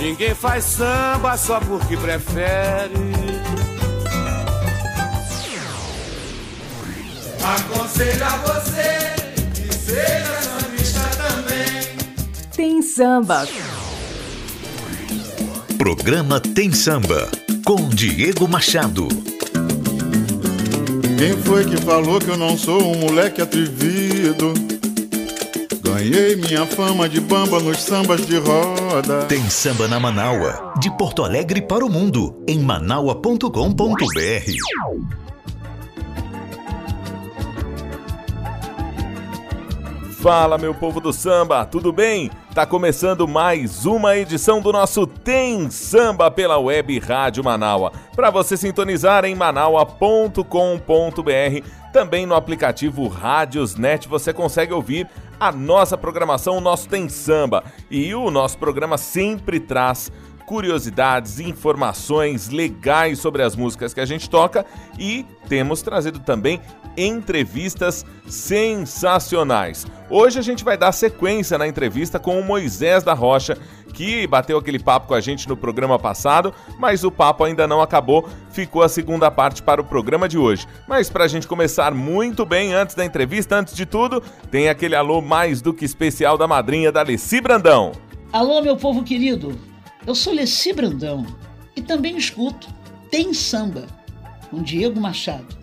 Ninguém faz samba só porque prefere. Aconselho a você que seja sambista também. Tem samba. Programa Tem Samba com Diego Machado. Quem foi que falou que eu não sou um moleque atrevido? Ganhei minha fama de bamba nos sambas de roda. Tem samba na Manaua, de Porto Alegre para o mundo, em manaua.com.br. Fala, meu povo do samba, tudo bem? Tá começando mais uma edição do nosso Tem Samba pela Web Rádio Manaua. Para você sintonizar em manaua.com.br, também no aplicativo Rádiosnet você consegue ouvir a nossa programação, o nosso Tem Samba. E o nosso programa sempre traz curiosidades, informações legais sobre as músicas que a gente toca e temos trazido também entrevistas sensacionais. Hoje a gente vai dar sequência na entrevista com o Moisés da Rocha, que bateu aquele papo com a gente no programa passado, mas o papo ainda não acabou, ficou a segunda parte para o programa de hoje. Mas para a gente começar muito bem antes da entrevista, antes de tudo, tem aquele alô mais do que especial da madrinha da Leci Brandão. Alô, meu povo querido, eu sou Leci Brandão e também escuto Tem Samba, com Diego Machado.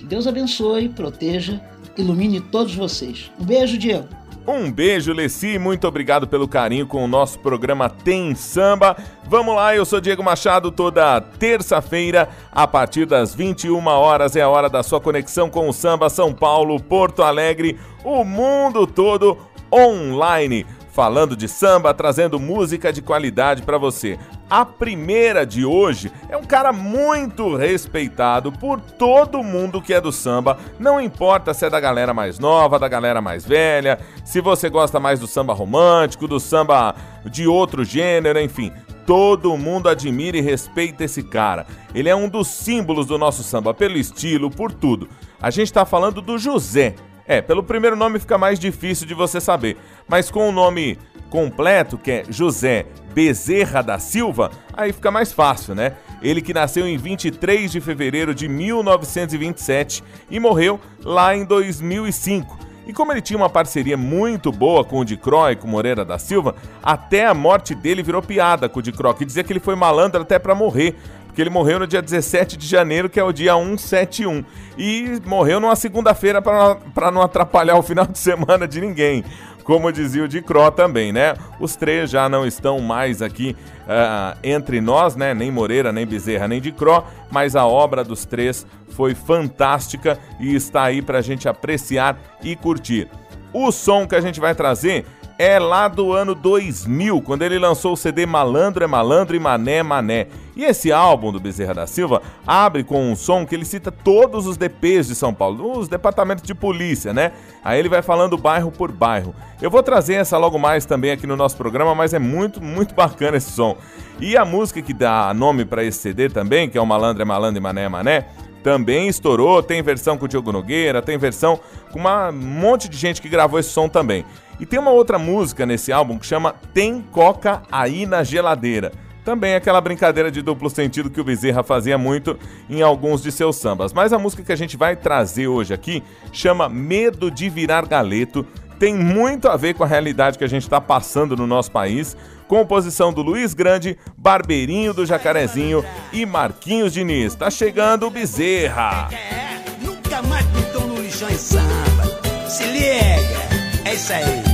Que Deus abençoe, proteja, ilumine todos vocês. Um beijo, Diego. Um beijo, Leci, muito obrigado pelo carinho com o nosso programa Tem Samba. Vamos lá, eu sou Diego Machado, toda terça-feira, a partir das 21 horas, é a hora da sua conexão com o samba São Paulo, Porto Alegre, o mundo todo online falando de samba, trazendo música de qualidade para você. A primeira de hoje é um cara muito respeitado por todo mundo que é do samba, não importa se é da galera mais nova, da galera mais velha, se você gosta mais do samba romântico, do samba de outro gênero, enfim. Todo mundo admira e respeita esse cara. Ele é um dos símbolos do nosso samba, pelo estilo, por tudo. A gente está falando do José, é, pelo primeiro nome fica mais difícil de você saber, mas com o nome completo, que é José Bezerra da Silva, aí fica mais fácil, né? Ele que nasceu em 23 de fevereiro de 1927 e morreu lá em 2005. E como ele tinha uma parceria muito boa com o Dicró e com Moreira da Silva, até a morte dele virou piada com o Dicró, que dizia que ele foi malandro até para morrer, porque ele morreu no dia 17 de janeiro, que é o dia 171. E morreu numa segunda-feira para não atrapalhar o final de semana de ninguém. Como dizia o de Cro também, né? Os três já não estão mais aqui uh, entre nós, né? Nem Moreira, nem Bezerra, nem de Cro, mas a obra dos três foi fantástica e está aí para a gente apreciar e curtir. O som que a gente vai trazer é lá do ano 2000, quando ele lançou o CD Malandro é Malandro e Mané é Mané. E esse álbum do Bezerra da Silva abre com um som que ele cita todos os DPs de São Paulo, os departamentos de polícia, né? Aí ele vai falando bairro por bairro. Eu vou trazer essa logo mais também aqui no nosso programa, mas é muito, muito bacana esse som. E a música que dá nome para esse CD também, que é o Malandro é Malandro e Mané é Mané, também estourou, tem versão com o Diogo Nogueira, tem versão com um monte de gente que gravou esse som também. E tem uma outra música nesse álbum que chama Tem Coca Aí na Geladeira. Também aquela brincadeira de duplo sentido que o Bezerra fazia muito em alguns de seus sambas. Mas a música que a gente vai trazer hoje aqui chama Medo de Virar Galeto. Tem muito a ver com a realidade que a gente está passando no nosso país. Composição do Luiz Grande, Barbeirinho do Jacarezinho e Marquinhos Diniz. Tá chegando o Bezerra. É, nunca mais no lixão em samba. Se liga, é isso aí.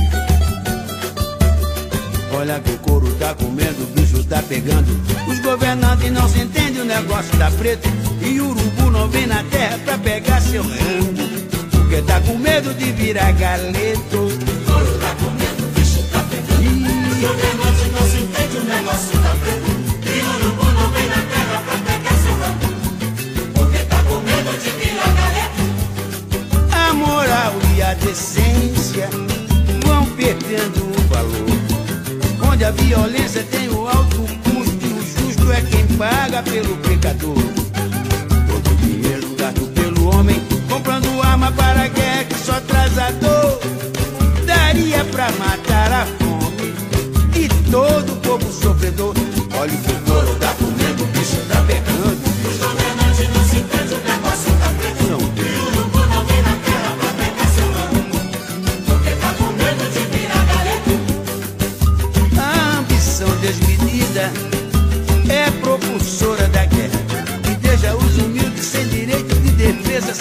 Olha que o couro tá comendo, o bicho tá pegando. Os governantes não se entendem, o negócio tá preto. E o urubu não vem na terra pra pegar seu rango. Porque tá com medo de virar galeto. O couro tá comendo, o bicho tá pegando. Os governantes não se entendem, o negócio tá preto. E o urubu não vem na terra pra pegar seu rango. Porque tá com medo de virar galeto. A moral e a decência vão perdendo o valor onde a violência tem o alto custo e o justo é quem paga pelo pecador. Todo o dinheiro dado pelo homem, comprando arma para a guerra que só traz a dor. Daria pra matar a fome e sofredor. Olha o que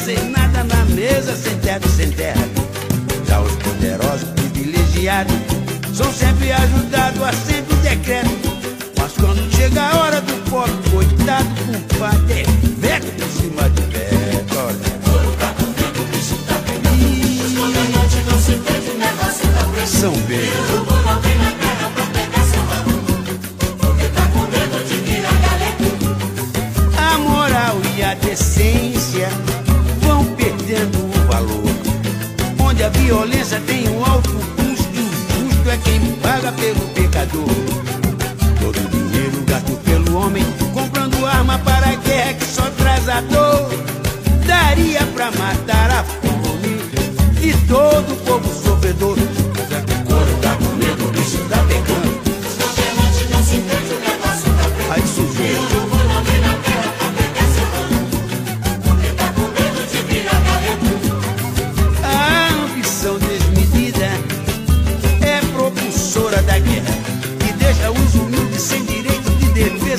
sem nada na mesa, sem teto, sem terra. Já os poderosos privilegiados são sempre ajudados a sempre decreto. Mas quando chega a hora do pobre, coitado, culpado é veto por cima de veto. Olha. São Pedro. Violência tem um alto custo e o justo é quem paga pelo pecador. Todo o dinheiro gasto pelo homem comprando arma para a guerra que só traz a dor. Daria pra matar a fome e todo o povo sofredor.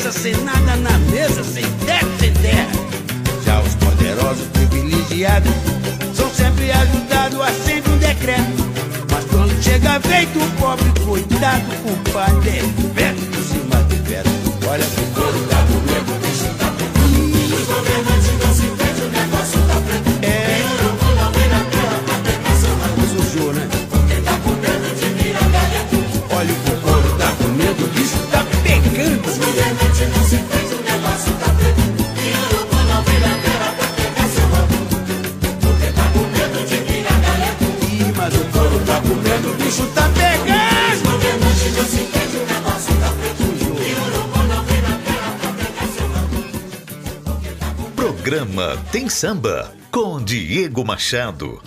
Defesa, sem nada na mesa, sem teto, sem terra. Já os poderosos privilegiados são sempre ajudados a sempre um decreto. Mas quando chega a vez do pobre coitado, o é veto por cima de veto. Olha Tem Samba com Diego Machado.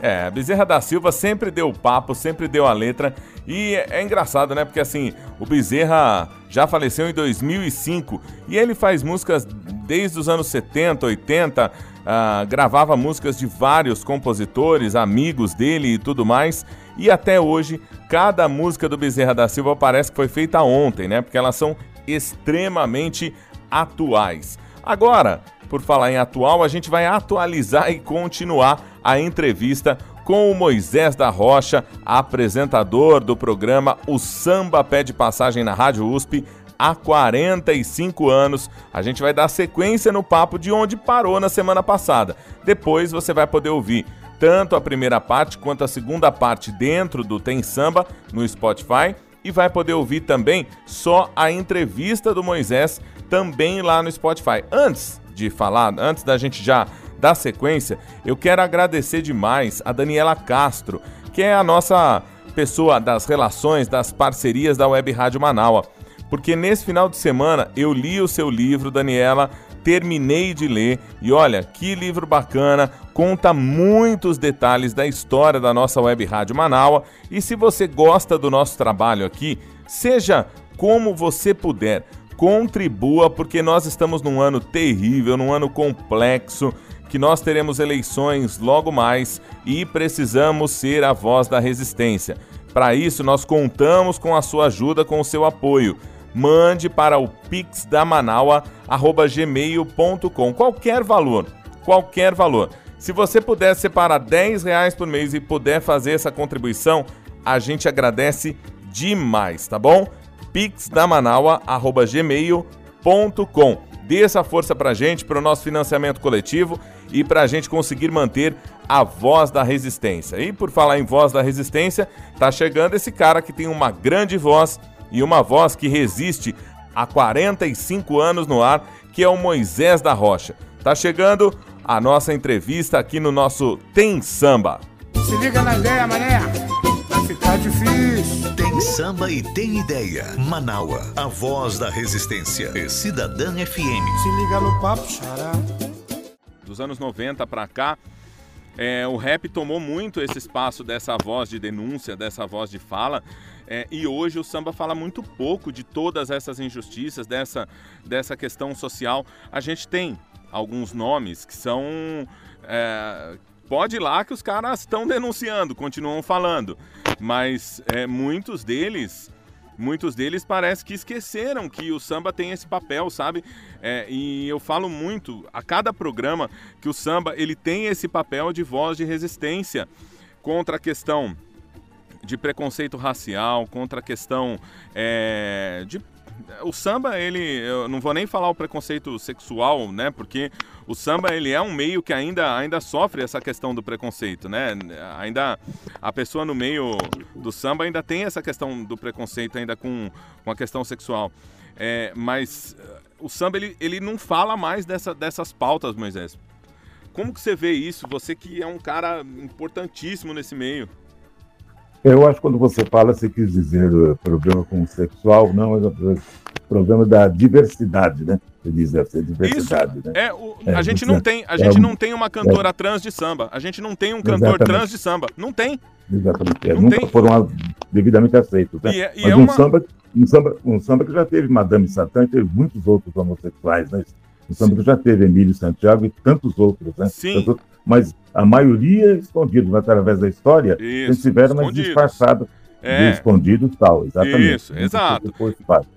É, Bezerra da Silva sempre deu papo, sempre deu a letra. E é, é engraçado, né? Porque assim, o Bezerra já faleceu em 2005 e ele faz músicas desde os anos 70, 80, ah, gravava músicas de vários compositores, amigos dele e tudo mais. E até hoje, cada música do Bezerra da Silva parece que foi feita ontem, né? Porque elas são extremamente atuais. Agora, por falar em atual, a gente vai atualizar e continuar a entrevista com o Moisés da Rocha, apresentador do programa O Samba Pede Passagem na Rádio USP há 45 anos. A gente vai dar sequência no papo de onde parou na semana passada. Depois você vai poder ouvir tanto a primeira parte quanto a segunda parte dentro do Tem Samba no Spotify e vai poder ouvir também só a entrevista do Moisés também lá no Spotify. Antes de falar, antes da gente já dar sequência, eu quero agradecer demais a Daniela Castro, que é a nossa pessoa das relações, das parcerias da Web Rádio Manaua. Porque nesse final de semana eu li o seu livro, Daniela, terminei de ler e olha que livro bacana, conta muitos detalhes da história da nossa Web Rádio Manaua. E se você gosta do nosso trabalho aqui, seja como você puder, contribua porque nós estamos num ano terrível, num ano complexo, que nós teremos eleições logo mais e precisamos ser a voz da resistência. Para isso, nós contamos com a sua ajuda, com o seu apoio. Mande para o pixdamanaua.gmail.com qualquer valor, qualquer valor. Se você puder separar 10 reais por mês e puder fazer essa contribuição, a gente agradece demais, tá bom? pixdamanaua.gmail.com Dê essa força pra gente, para o nosso financiamento coletivo e para a gente conseguir manter a voz da resistência. E por falar em voz da resistência, tá chegando esse cara que tem uma grande voz e uma voz que resiste há 45 anos no ar, que é o Moisés da Rocha. Tá chegando a nossa entrevista aqui no nosso Tem Samba. Se liga na ideia, mané. Vai ficar difícil. Tem samba e tem ideia. Manaua, a voz da resistência. E Cidadã FM. Se liga no papo, xará. Dos anos 90 para cá, é, o rap tomou muito esse espaço dessa voz de denúncia, dessa voz de fala. É, e hoje o samba fala muito pouco de todas essas injustiças, dessa, dessa questão social. A gente tem alguns nomes que são. É, pode ir lá que os caras estão denunciando, continuam falando. Mas é, muitos deles muitos deles parece que esqueceram que o samba tem esse papel, sabe? É, e eu falo muito a cada programa que o samba ele tem esse papel de voz de resistência contra a questão de preconceito racial, contra a questão é, de o samba, ele, eu não vou nem falar o preconceito sexual, né? Porque o samba, ele é um meio que ainda, ainda sofre essa questão do preconceito, né? Ainda a pessoa no meio do samba ainda tem essa questão do preconceito ainda com, com a questão sexual. É, mas uh, o samba, ele, ele não fala mais dessa, dessas pautas, Moisés. Como que você vê isso? Você que é um cara importantíssimo nesse meio. Eu acho que quando você fala, você quis dizer uh, problema com sexual, não, é problema da diversidade, né? Você diz ser diversidade, Isso. né? É, o, é, a gente não tem, a gente é, não tem uma cantora é, trans de samba. A gente não tem um cantor exatamente. trans de samba. Não tem. Exatamente. É, não nunca tem. foram devidamente aceitos, né? E, é, e Mas um, uma... samba, um, samba, um samba que já teve Madame Satã e teve muitos outros homossexuais, né? Um samba Sim. que já teve Emílio Santiago e tantos outros, né? Sim. Tantos, mas a maioria escondidos através da história, Isso, eles tiveram mais disfarçado. É. escondidos tal, exatamente. Isso, exato.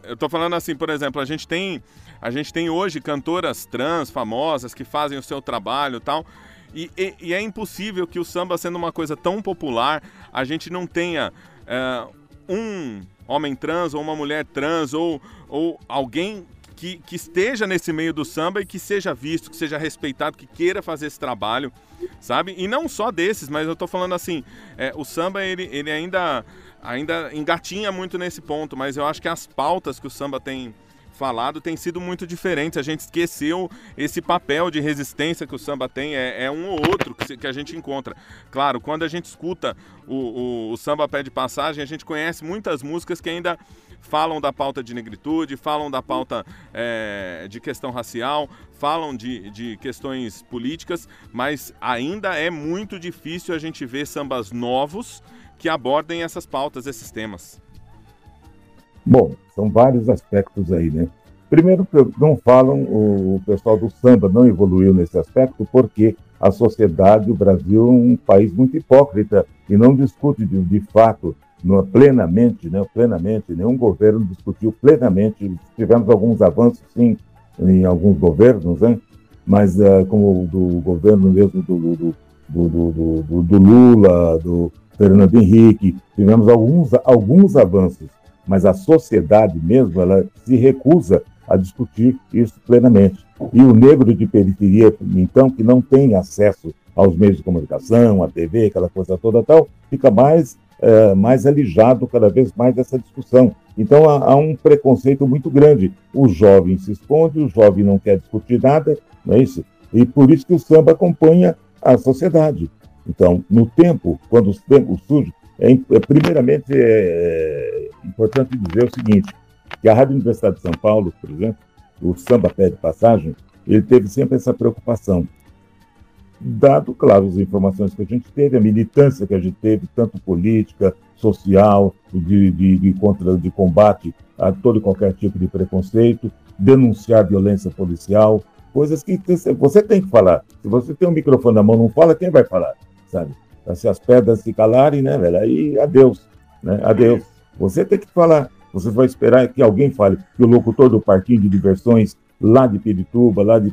Eu tô falando assim, por exemplo, a gente tem a gente tem hoje cantoras trans famosas que fazem o seu trabalho tal. E, e, e é impossível que o samba, sendo uma coisa tão popular, a gente não tenha é, um homem trans ou uma mulher trans ou, ou alguém que, que esteja nesse meio do samba e que seja visto, que seja respeitado, que queira fazer esse trabalho, sabe? E não só desses, mas eu tô falando assim, é, o samba ele, ele ainda, ainda engatinha muito nesse ponto, mas eu acho que as pautas que o samba tem falado tem sido muito diferentes. A gente esqueceu esse papel de resistência que o samba tem, é, é um ou outro que, que, a gente encontra. Claro, quando a gente escuta o, o, o samba pé de passagem, a gente conhece muitas músicas que ainda falam da pauta de negritude, falam da pauta é, de questão racial, falam de, de questões políticas, mas ainda é muito difícil a gente ver sambas novos que abordem essas pautas, esses temas. Bom, são vários aspectos aí, né? Primeiro, não falam, o pessoal do samba não evoluiu nesse aspecto porque a sociedade, o Brasil é um país muito hipócrita e não discute de, de fato no, plenamente, né, plenamente, nenhum governo discutiu plenamente, tivemos alguns avanços, sim, em alguns governos, né, mas uh, como do governo mesmo do, do, do, do, do Lula, do Fernando Henrique, tivemos alguns, alguns avanços, mas a sociedade mesmo, ela se recusa a discutir isso plenamente. E o negro de periferia, então, que não tem acesso aos meios de comunicação, à TV, aquela coisa toda tal, fica mais é, mais alijado cada vez mais dessa discussão. Então há, há, um preconceito muito grande. O jovem se esconde, o jovem não quer discutir nada, não é isso? E por isso que o samba acompanha a sociedade. Então, no tempo, quando os tempos surgem, é, é, primeiramente é, é importante dizer o seguinte, que a Rádio Universidade de São Paulo, por exemplo, o samba pé de passagem, ele teve sempre essa preocupação dado, claro, as informações que a gente teve, a militância que a gente teve, tanto política, social, de, de, de, contra, de combate a todo e qualquer tipo de preconceito, denunciar violência policial, coisas que você tem que falar. Se você tem um microfone na mão não fala, quem vai falar, sabe? Se as pedras se calarem, né, velho, aí adeus, né, adeus. Você tem que falar, você vai esperar que alguém fale, que o locutor do parquinho de diversões lá de Pirituba, lá de,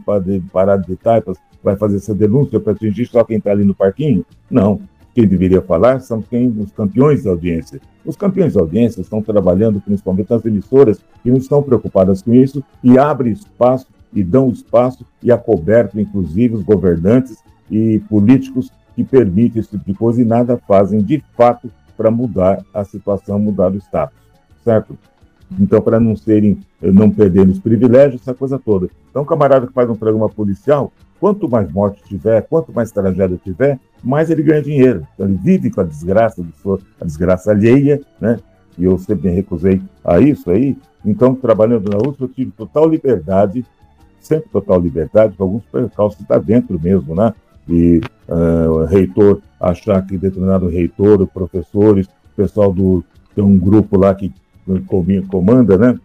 Parada de Taipas, vai fazer essa denúncia para atingir só quem está ali no parquinho? Não. Quem deveria falar são quem, os campeões da audiência. Os campeões da audiência estão trabalhando principalmente nas emissoras que não estão preocupadas com isso e abrem espaço e dão espaço e acobertam, inclusive, os governantes e políticos que permitem esse tipo de coisa e nada fazem de fato para mudar a situação, mudar o status, certo? Então, para não serem, não perderem os privilégios, essa coisa toda. Então, o camarada que faz um programa policial, Quanto mais morte tiver, quanto mais tragédia tiver, mais ele ganha dinheiro. Então, ele vive com a desgraça, a desgraça alheia, né? E eu sempre me recusei a isso aí. Então, trabalhando na USP, eu tive total liberdade, sempre total liberdade, com alguns percalços está dentro mesmo, né? E uh, o reitor achar que determinado reitor, professores, pessoal do, tem um grupo lá que comanda, né?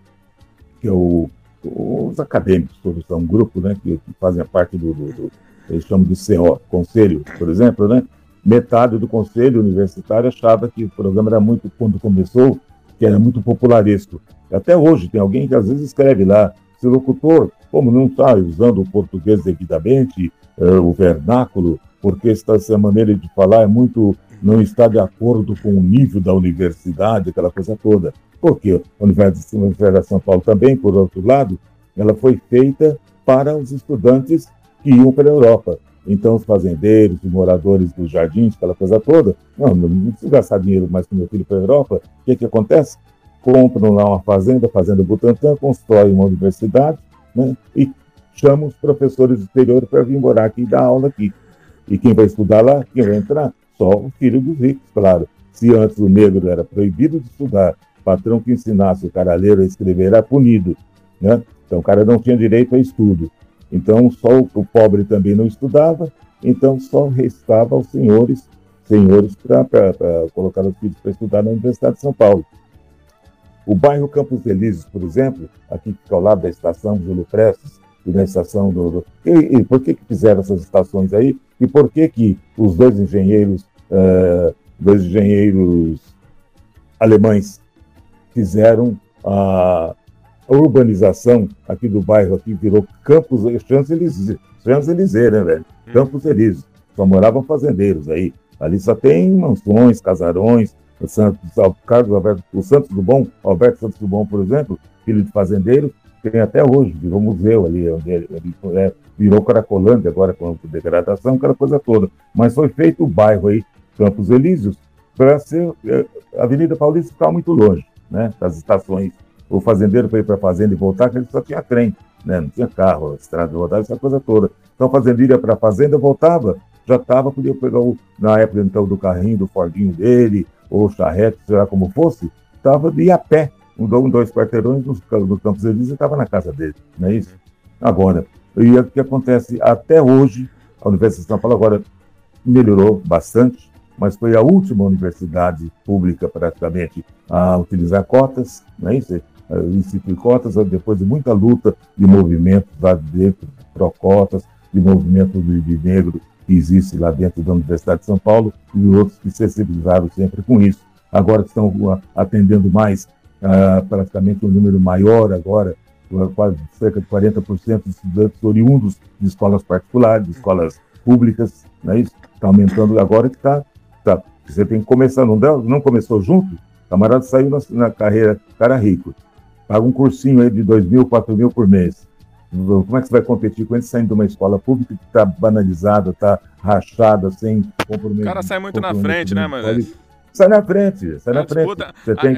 Que é o, os acadêmicos, todos são um grupo, né? Que, que fazem parte do, do, do, eles chamam de CO, conselho, por exemplo, né? Metade do conselho universitário achava que o programa era muito, quando começou, que era muito popularesco. Até hoje tem alguém que às vezes escreve lá, se o locutor, como não está usando o português devidamente, uh, o vernáculo, porque esta, essa maneira de falar é muito não está de acordo com o nível da universidade, aquela coisa toda. Porque a Universidade de São Paulo também, por outro lado, ela foi feita para os estudantes que iam para a Europa. Então, os fazendeiros, os moradores dos jardins, aquela coisa toda, não, não preciso gastar dinheiro mais com meu filho para a Europa. O que, que acontece? Compram lá uma fazenda, Fazenda Butantã, constroem uma universidade né, e chamam os professores do exterior para vir morar aqui e dar aula aqui. E quem vai estudar lá, quem vai entrar? Só o filho dos ricos, claro. Se antes o negro era proibido de estudar, o patrão que ensinasse o caralheiro a escrever era punido. Né? Então o cara não tinha direito a estudo. Então só o pobre também não estudava, então só restava aos senhores, senhores para colocar os filhos para estudar na Universidade de São Paulo. O bairro Campos Elíseos, por exemplo, aqui fica ao lado da estação Júlio Prestes, e na estação do. do... E, e, por que, que fizeram essas estações aí? E por que, que os dois engenheiros, uh, dois engenheiros alemães fizeram a, urbanização aqui do bairro, aqui virou Campos Champs-Élysées, Champs-Élysées, né, velho? Hum. Campos Elíseos. Só moravam fazendeiros aí. Ali só tem mansões, casarões. O Santos, o Carlos Alberto, o Santos do Bom, Alberto Santos do Bom, por exemplo, filho de fazendeiro, tem até hoje, virou museu ali, onde ele, ele é, virou Caracolândia agora com degradação, aquela coisa toda. Mas foi feito o bairro aí, Campos Elíseos, para ser. É, a Avenida Paulista ficava muito longe, né? Das estações. O fazendeiro foi para a fazenda e voltar, que ele só tinha trem, né? Não tinha carro, estrada rodada, essa coisa toda. Então o fazendeiro ia para a fazenda, voltava, já estava, podia pegar o, na época então do carrinho, do Fordinho dele, ou charrete, sei lá como fosse, estava de a pé um, dois quarteirões no, no Campos Elíseos e estava na casa dele, não é isso? Agora, e o que acontece até hoje, a Universidade de São Paulo agora melhorou bastante, mas foi a última universidade pública praticamente a utilizar cotas, não é isso? instituir cotas, depois de muita luta de movimentos lá dentro, pró-cotas, de movimento de, negro que existe lá dentro da Universidade de São Paulo e outros que se sensibilizaram sempre com isso. Agora estão atendendo mais uh, praticamente um número maior agora, quase cerca de 40% de estudantes oriundos de escolas particulares, de escolas públicas, não é isso? Está aumentando agora que está. Tá, você tem que começar, não, deu, não começou junto? Camarada saiu na, na, carreira, cara rico, paga um cursinho aí de 2 mil, 4 mil por mês. Como é que você vai competir com ele saindo de uma escola pública que está banalizada, está rachada, sem compromisso? O cara sai muito na frente, né, mas... Sai na frente, sai na, na frente. Você tem...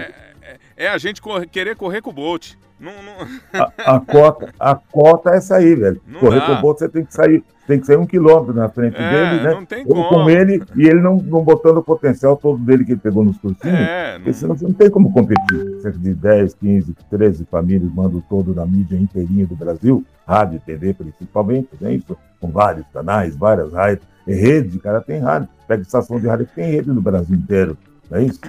É, a gente correr, querer correr com o Bolt. Não, não... A, a, cota, a cota é essa aí, velho. Não correr dá. com o Bolt, você tem que sair, tem que sair um quilômetro na frente é, dele, né? Não tem como. Com ele e ele não, não botando o potencial todo dele que ele pegou nos cursinhos. É, não... Senão você não tem como competir. Cerca de 10, 15, 13 famílias mandam todo na mídia inteirinha do Brasil, rádio, TV principalmente, né? Isso, com vários canais, várias rádios. Rede, cara, tem rádio. Pega estação de rádio que tem rede no Brasil inteiro. Não é isso?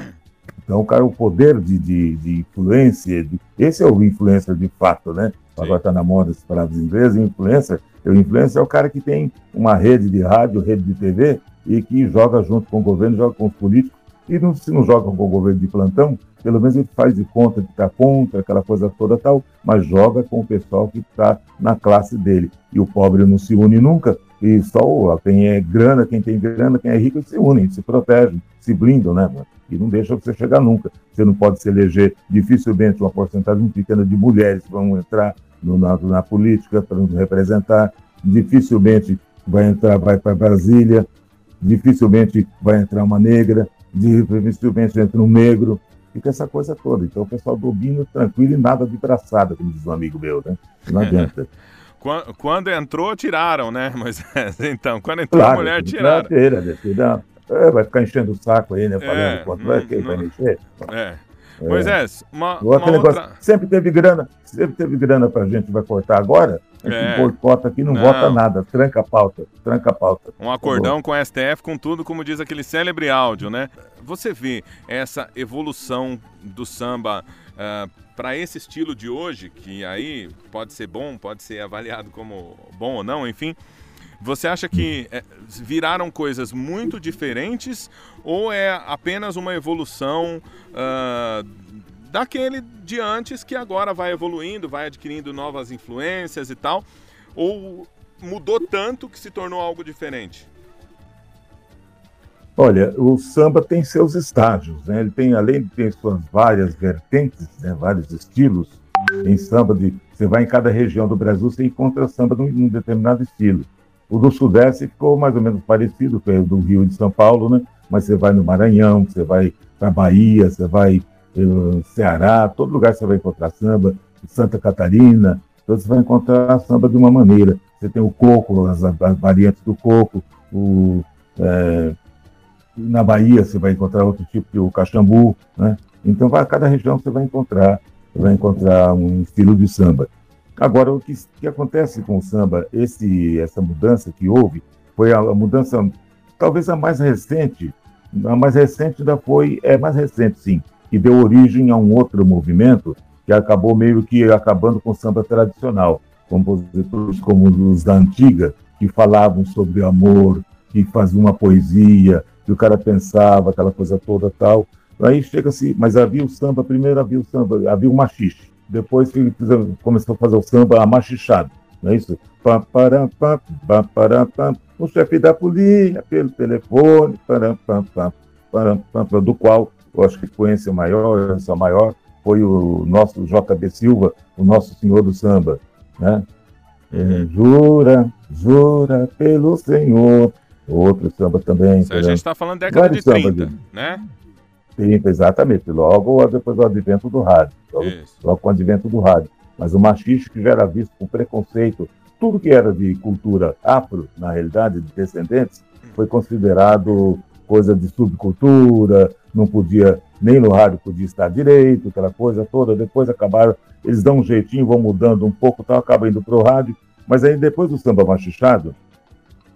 Então, o cara, o poder de, de, de influência, de, esse é o influencer de fato, né? Sim. Agora está na moda as palavras inglesas, influencer. O influencer é o cara que tem uma rede de rádio, rede de TV e que joga junto com o governo, joga com os políticos. E não, se não joga com o governo de plantão, pelo menos ele faz de conta que está contra aquela coisa toda tal, mas joga com o pessoal que está na classe dele. E o pobre não se une nunca, e só quem é grana, quem tem grana, quem é rico, se unem, se protegem, se blindam, né? e não deixa você chegar nunca. Você não pode se eleger, dificilmente uma porcentagem pequena de mulheres vão entrar no, na, na, política para nos representar, dificilmente vai entrar, vai para Brasília, dificilmente vai entrar uma negra, dificilmente entra um negro, fica essa coisa toda. Então o pessoal domina tranquilo e nada de braçada, como diz um amigo meu, né? Não adianta. quando entrou, tiraram, né? Mas então, quando entrou claro, a mulher, tiraram. Tira, tira, é, vai ficar enchendo o saco aí, né? Falando é, quanto vai, quem vai encher. É. Moisés, uma, uma outra... negócio, sempre teve grana, sempre teve grana pra gente, vai cortar agora, é. boicota aqui, não, não, vota nada, tranca a pauta, tranca a pauta. Um acordão com o STF, com tudo, como diz aquele célebre áudio, né? Você vê essa evolução do samba uh, ah, para esse estilo de hoje, que aí pode ser bom, pode ser avaliado como bom ou não, enfim. Você acha que é, viraram coisas muito diferentes ou é apenas uma evolução uh, daquele de antes que agora vai evoluindo, vai adquirindo novas influências e tal? Ou mudou tanto que se tornou algo diferente? Olha, o samba tem seus estágios, né? Ele tem, além de ter suas várias vertentes, né? vários estilos, em samba de. Você vai em cada região do Brasil, você encontra samba num, num determinado estilo. O do Sudeste ficou mais ou menos parecido com o do Rio de São Paulo, né? Mas você vai no Maranhão, você vai para Bahia, você vai Ceará, todo lugar você vai encontrar samba, Santa Catarina, então você vai encontrar samba de uma maneira. Você tem o coco, as, as variantes do coco, o, é, na Bahia você vai encontrar outro tipo de caxambu, né? Então, vai, cada região você vai encontrar, vai encontrar um estilo de samba. Agora, o que, que acontece com o samba, esse, essa mudança que houve, foi a, a mudança, talvez a mais recente, a mais recente ainda foi, é mais recente sim, que deu origem a um outro movimento que acabou meio que acabando com o samba tradicional. Compositores como os da antiga, que falavam sobre amor, que faziam uma poesia, que o cara pensava, aquela coisa toda tal. Aí chega-se, mas havia o samba, primeiro havia o samba, havia o machixe. Depois que começou a fazer o samba machichado, não é isso? O chefe da polícia, pelo telefone, do qual eu acho que influência maior, essa maior, foi o nosso JB Silva, o nosso senhor do samba, né? É, jura, jura pelo Senhor. Outro samba também. Isso, a gente está falando década de 30, de... né? 30, exatamente. Logo depois do advento do rádio. Logo, logo, com o advento do rádio. Mas o machiste que já era visto com preconceito, tudo que era de cultura afro, na realidade, de descendentes, foi considerado coisa de subcultura, não podia, nem no rádio podia estar direito, aquela coisa toda. Depois acabaram, eles dão um jeitinho, vão mudando um pouco, tal, acaba indo para o rádio. Mas aí depois do samba machichado,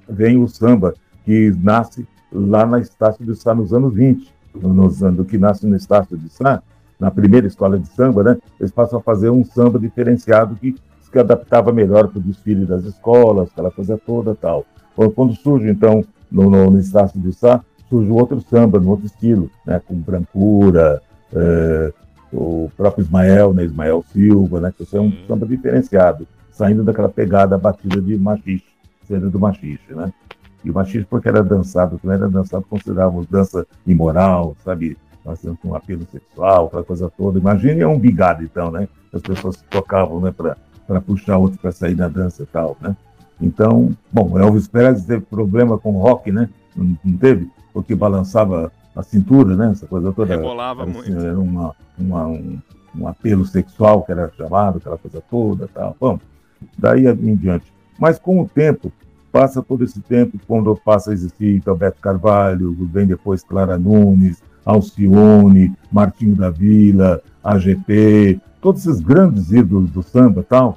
vem o samba que nasce lá na Estácio de Sá nos anos 20, nos anos que nasce no Estácio de Sá, na primeira escola de samba, né? Eles passam a fazer um samba diferenciado que se adaptava melhor para o desfile das escolas, aquela coisa toda tal. Quando surge, então, no, no, no Estácio de Sá, surge outro samba, no outro estilo, né, com brancura, é, o próprio Ismael, né, Ismael Silva, né, que é um uhum. samba diferenciado, saindo daquela pegada batida de machixe, sendo do machixe, né? E o machixe porque era dançado, também era dançado, considerávamos dança imoral, sabe? Com um apelo sexual, aquela coisa toda. Imagine um bigado, então, né? As pessoas tocavam, né, para puxar outro para sair da dança e tal, né? Então, bom, Elvis Presley teve problema com rock, né? Não, não teve? Porque balançava a cintura, né? Essa coisa toda. Rebolava era, muito. Era uma, uma, um, um, apelo sexual que era chamado, aquela coisa toda tal. Bom, daí em diante. Mas com o tempo, passa todo esse tempo, quando passa a existir Beto Carvalho, vem depois Clara Nunes, Alcione, Martinho da Vila, AGP, todos esses grandes ídolos do samba tal,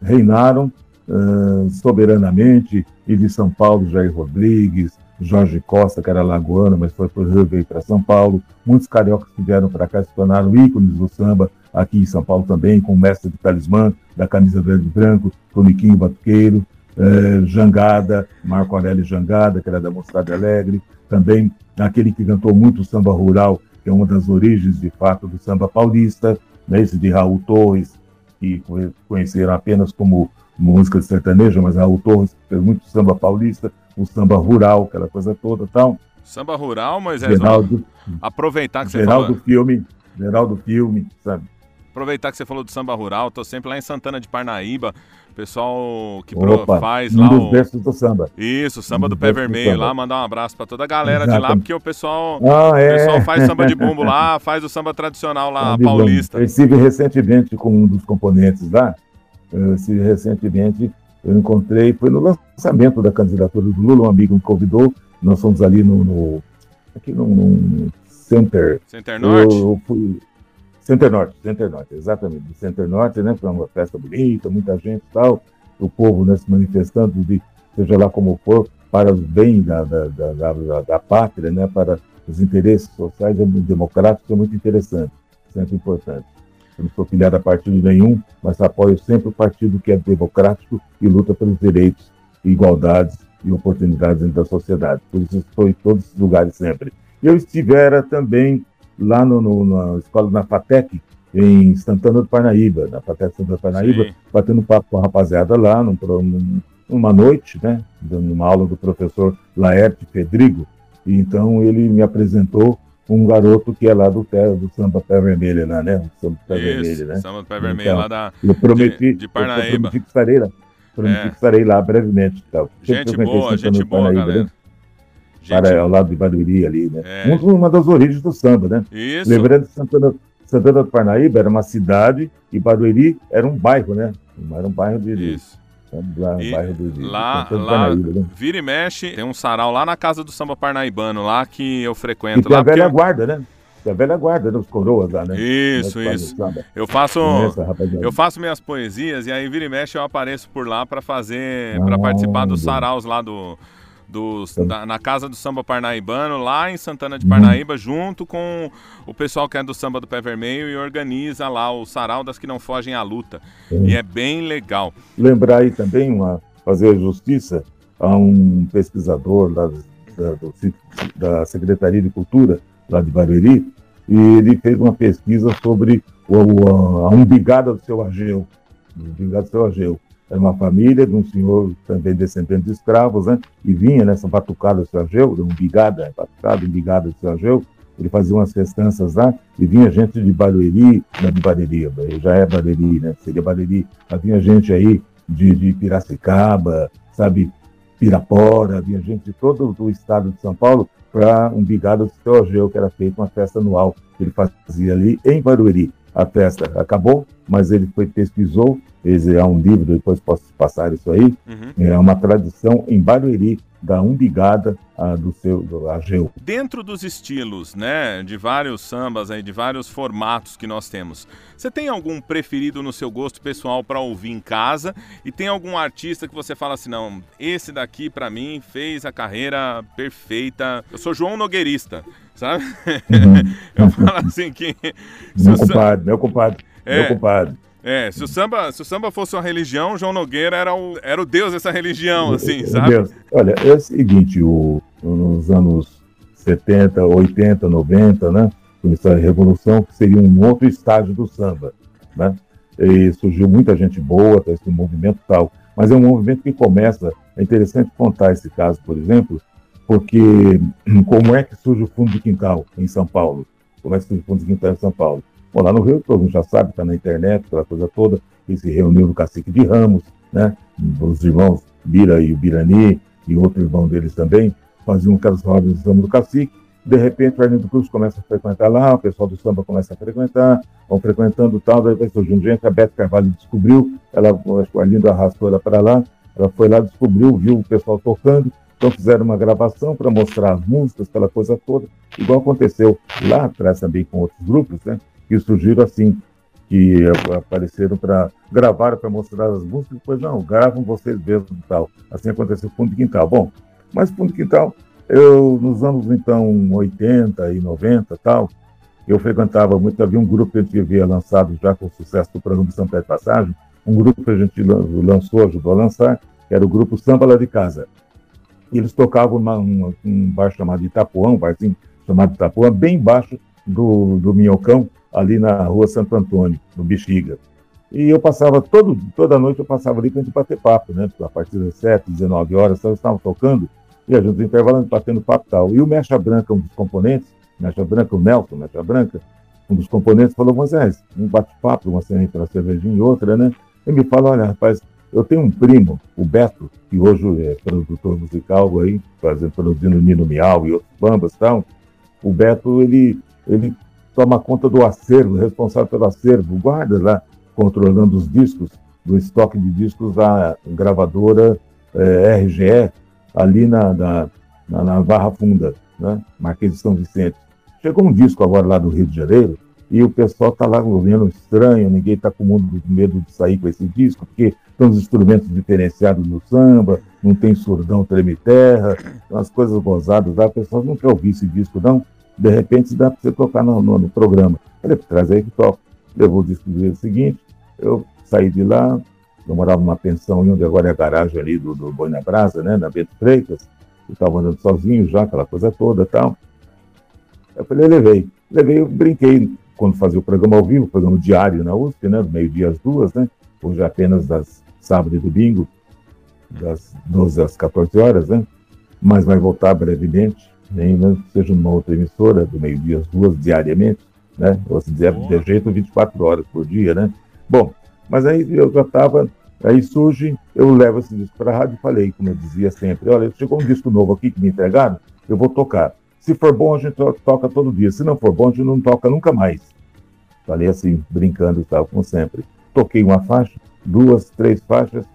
reinaram uh, soberanamente, e de São Paulo, Jair Rodrigues, Jorge Costa, que era lagoano, mas foi por Rio veio para São Paulo. Muitos cariocas que vieram para cá se tornaram ícones do samba, aqui em São Paulo também, com o mestre de talismã, da camisa verde e branco, Toniquinho Batuqueiro, eh, Jangada, Marco Aurélio Jangada, que era da Mocidade Alegre, também aquele que cantou muito samba rural, que é uma das origens, de fato, do samba paulista, né, esse de Raul Torres, que conheceram apenas como música de sertanejo, mas Raul Torres fez muito samba paulista, o samba rural, aquela coisa toda tal. Samba rural, mas é Geraldo, aproveitar que você Geraldo falou... filme, Geraldo filme, sabe? Aproveitar que você falou do samba rural, tô sempre lá em Santana de Parnaíba, pessoal que Opa, faz um lá dos versos do samba. Isso, samba um do pé vermelho lá, mandar um abraço para toda a galera Exatamente. de lá, porque o pessoal, ah, é. o pessoal faz samba de bumbo lá, faz o samba tradicional lá, samba paulista. Eu estive recentemente com um dos componentes lá, eu estive recentemente eu encontrei, foi no lançamento da candidatura do Lula, um amigo me convidou, nós fomos ali no, no aqui no, Center. Center Norte? Eu, eu fui, Center Norte, Center Norte, exatamente, do Center Norte, né, foi uma festa bonita, muita gente e tal, o povo né, se manifestando, de, seja lá como for, para o bem da, da, da, da, da pátria, né, para os interesses sociais e democráticos, é muito interessante, sempre importante. Eu não sou filiado a partido nenhum, mas apoio sempre o partido que é democrático e luta pelos direitos, igualdades e oportunidades dentro da sociedade. Por isso estou em todos os lugares sempre. Eu estivera também lá no, no, na escola na FATEC, em Santana do Parnaíba, na FATEC Santana do Parnaíba, Sim. batendo papo com a rapaziada lá, num, num, numa noite, né, numa aula do professor Laerte Pedrigo, e então ele me apresentou um garoto que é lá do, do samba pé vermelho lá, né? O samba pé Isso, vermelho, né? Samba pé vermelho então, lá da eu prometi, de, de Parnaíba. Eu prometi que estarei lá. Prometi é. que estarei lá brevemente. Tal. Gente boa, gente boa, Parnaíba, galera. Né? Gente... Para, ao lado de Barueri ali, né? É. Uma das origens do samba, né? Isso. Lembrando que Santana, Santana do Parnaíba era uma cidade e Barueri era um bairro, né? Era um bairro de... Isso. Lá, e bairro do, lá, lá né? vira e mexe, tem um sarau lá na casa do samba parnaibano, lá que eu frequento. E tem lá a velha porque... guarda, né? Tem a velha guarda dos coroas lá, né? Isso, isso. Eu faço, eu faço minhas poesias e aí vira e mexe eu apareço por lá para fazer, ah, para participar dos saraus lá do dos, da, na Casa do Samba Parnaibano, lá em Santana de Parnaíba, junto com o pessoal que é do Samba do Pé Vermelho e organiza lá o Sarau das que não fogem à luta. E é bem legal. Lembrar aí também, uma, fazer justiça a um pesquisador lá da, do, da Secretaria de Cultura, lá de Barueri, e ele fez uma pesquisa sobre o, a, a umbigada do seu Ageu, umbigada do seu Ageu. Era uma família de um senhor também descendente de escravos, né? E vinha nessa batucada do Sergeu, um bigada, batucada, bigada do Sergeu. Ele fazia umas festanças lá e vinha gente de Barueri, não de Barueri, já é Barueri, né? Seria Barueri. Mas vinha gente aí de, de Piracicaba, sabe? Pirapora, vinha gente de todo o estado de São Paulo para um bigada do Sergeu, que era feita uma festa anual que ele fazia ali em Barueri. A festa acabou, mas ele foi pesquisou é um livro, depois posso passar isso aí. Uhum. É uma tradição em Barueri da umbigada a, do seu do Ageu. Dentro dos estilos, né, de vários sambas aí, de vários formatos que nós temos, você tem algum preferido no seu gosto pessoal para ouvir em casa? E tem algum artista que você fala assim, não, esse daqui para mim fez a carreira perfeita. Eu sou João Nogueirista, sabe? Uhum. Eu falo assim que meu compadre, meu compadre, é, meu compadre. É, se o samba, se o samba fosse uma religião, João Nogueira era o, era o deus dessa religião, assim, sabe? Deus. Olha, é o seguinte, o, nos anos 70, 80, 90, né? Com essa revolução, que seria um outro estágio do samba, né? E surgiu muita gente boa, esse movimento tal. Mas é um movimento que começa, é interessante contar esse caso, por exemplo, porque como é que surge o fundo de quintal em São Paulo? Como é que surge o fundo de quintal em São Paulo? Bom, lá no Rio, todo mundo já sabe, está na internet, aquela coisa toda, que se reuniu no Cacique de Ramos, né? Os irmãos Bira e o Birani, e outro irmão deles também, faziam aquelas rodas de samba do Cacique. De repente, o Arlindo Cruz começa a frequentar lá, o pessoal do samba começa a frequentar, vão frequentando tal, daí vai surgindo gente, a Beth Carvalho descobriu, ela, acho que o Arlindo arrastou ela para lá, ela foi lá, descobriu, viu o pessoal tocando, então fizeram uma gravação para mostrar as músicas, aquela coisa toda, igual aconteceu lá atrás também com outros grupos, né? que surgiram assim, que apareceram para gravar, para mostrar as músicas, depois não, gravam vocês mesmos e tal. Assim aconteceu com o Fundo Quintal. Bom, mas Fundo Quintal, eu nos anos então 80 e 90 tal, eu frequentava muito, havia um grupo que a gente havia lançado já com o sucesso do programa de São Pedro Passagem, um grupo que a gente lançou, ajudou a lançar, que era o grupo Samba Lá de Casa. Eles tocavam uma, um, um bar chamado Itapuã, um barzinho chamado Itapuã, bem embaixo do, do Minhocão, ali na rua Santo Antônio, no Bexiga. E eu passava, todo, toda noite eu passava ali para a gente bater papo, né? A partir das 7, 19 horas, então, estavam tocando, e a gente intervalando, batendo papo e tal. E o Mecha Branca, um dos componentes, Mecha Branca, o Nelson Mecha Branca, um dos componentes, falou, Moisés, um bate-papo, uma cena entre uma cervejinha e outra, né? Ele me fala, olha, rapaz, eu tenho um primo, o Beto, que hoje é produtor musical aí, fazendo, produzindo Nino Miau e outros bambas e tal. O Beto, ele, ele toma conta do acervo, responsável pelo acervo, guarda lá, controlando os discos, do estoque de discos da gravadora é, RGE, ali na, na, na, na Barra Funda, né? Marquês de São Vicente. Chegou um disco agora lá do Rio de Janeiro, e o pessoal está lá olhando estranho, ninguém está com medo de sair com esse disco, porque estão os instrumentos diferenciados no samba, não tem surdão, treme terra, umas coisas gozadas lá, o pessoal não quer ouvir esse disco, não. De repente dá para você tocar no, no, no programa. Falei, traz aí que toca. Levou o disco do dia seguinte, eu saí de lá, eu morava numa pensão onde agora é a garagem ali do, do Boi na Brasa, né, na Bento Freitas, eu estava andando sozinho já, aquela coisa toda e tal. Eu falei, levei. Levei, eu brinquei quando fazia o programa ao vivo, o programa diário na USP, né, do meio-dia às duas, né, hoje é apenas das sábado e domingo, das 12 às 14 horas, né, mas vai voltar brevemente, ainda seja numa outra emissora, do meio-dia às duas, diariamente, né, ou se dizer, de jeito 24 horas por dia, né. Bom, mas aí eu já estava, aí surge, eu levo esse disco para a rádio e falei, como eu dizia sempre, olha, chegou um disco novo aqui que me entregaram, eu vou tocar. Se for bom, a gente toca todo dia. Se não for bom, a gente não toca nunca mais. Falei assim, brincando e tal, como sempre. Toquei uma faixa, duas, três faixas.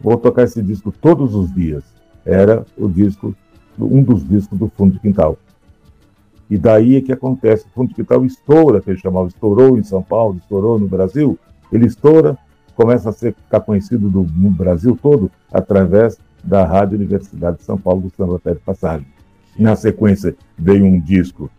Vou tocar esse disco todos os dias. Era o disco, um dos discos do Fundo de Quintal. E daí é que acontece, o Fundo de Quintal estoura, que ele chamava, estourou em São Paulo, estourou no Brasil. Ele estoura, começa a ser, ficar conhecido do, no Brasil todo através da Rádio Universidade de São Paulo do Samba Pé de Passagem. Na sequência veio um disco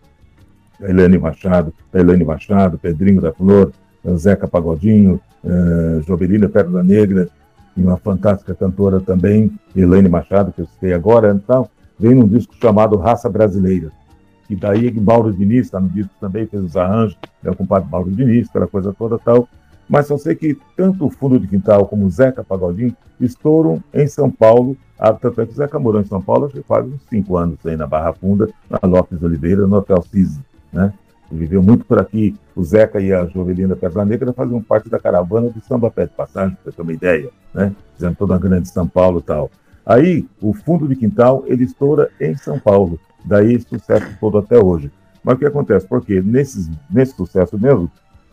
da Machado, da Machado, Pedrinho da Flor, Zeca Pagodinho, uh, Jovelina Pérola Negra, e uma fantástica cantora também, Helene Machado, que eu citei agora, então, veio um disco chamado Raça Brasileira. E daí Mauro Diniz está no disco também, fez os arranjos, é o compadre Mauro Diniz, aquela coisa toda tal. Mas só sei que tanto o Fundo de Quintal como o Zeca Pagodinho estouram em São Paulo. Ah, tanto é que o Zeca morou em São Paulo, acho que faz uns cinco anos aí na Barra Funda, na Lopes Oliveira, no Hotel Cis, né? Ele viveu muito por aqui. O Zeca e a Jovelina Pedra Negra faziam parte da caravana do Samba Pé de Passagem, para ter uma ideia, né? Fizendo toda a grande São Paulo e tal. Aí, o fundo de quintal, ele estoura em São Paulo. Daí, sucesso todo até hoje. Mas o que acontece? Porque nesse sucesso mesmo,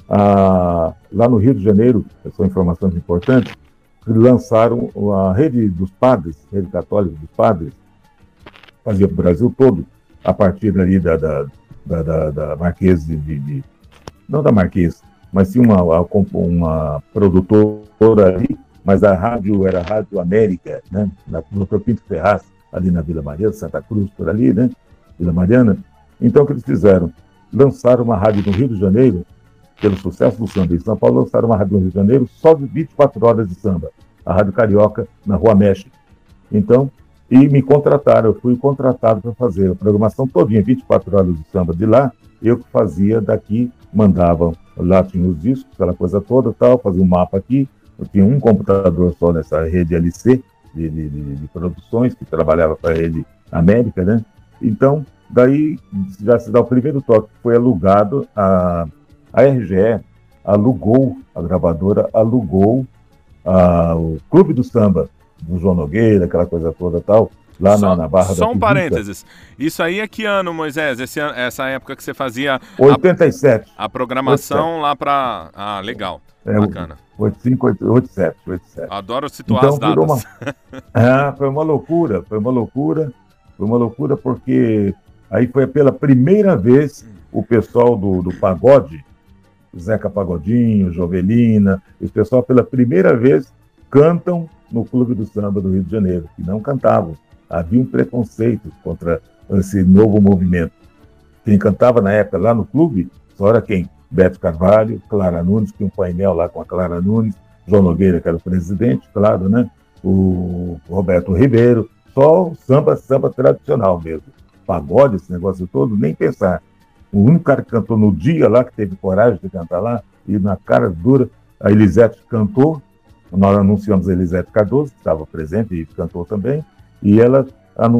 ah, lá no Rio de Janeiro, são informações importantes, lançaram a rede dos padres, rede católica dos padres, fazia para o Brasil todo, a partir ali da, da, da, da, da Marquês de, de, Não da Marquês, mas sim uma, uma produtora ali, mas a rádio era a Rádio América, né? Na, no Pinto Ferraz, ali na Vila Mariana, Santa Cruz, por ali, né? Vila Mariana. Então, o que eles fizeram? Lançaram uma rádio no Rio de Janeiro, pelo sucesso do samba em São Paulo, lançaram uma rádio no Rio de Janeiro só de 24 horas de samba, a Rádio Carioca, na Rua México. Então, e me contrataram, eu fui contratado para fazer a programação todinha, 24 horas de samba de lá, eu que fazia daqui, mandava, lá tinha os discos, aquela coisa toda tal, fazia um mapa aqui, eu tinha um computador só nessa rede LC de, de, de, de produções, que trabalhava para a rede América, né? Então, daí já se dá o primeiro toque, foi alugado, a, a RGE alugou, a gravadora alugou a, o Clube do Samba do João Nogueira, aquela coisa toda tal, lá só, na, na Barra só um parênteses. Isso aí é que ano, Moisés? Esse, essa época que você fazia 87. A, a programação 87. lá para. Ah, legal. É, Bacana. 85, 87, 87. Adoro situar então, as datas. Uma... ah, foi uma loucura, foi uma loucura. Foi uma loucura porque aí foi pela primeira vez o pessoal do, do pagode, Zeca Pagodinho, Jovelina, esse pessoal pela primeira vez cantam no Clube do Samba do Rio de Janeiro, que não cantavam. Havia um preconceito contra esse novo movimento. Quem cantava na época lá no clube só era quem? Beto Carvalho, Clara Nunes, tinha um painel lá com a Clara Nunes, João Nogueira, que era o presidente, claro, né? O Roberto Ribeiro, só o samba, samba tradicional mesmo. Pagode, esse negócio todo, nem pensar. O único cara que cantou no dia lá, que teve coragem de cantar lá, e na cara dura, a Elisete cantou, nós anunciamos a Elisete Cardoso, que estava presente e cantou também, e ela,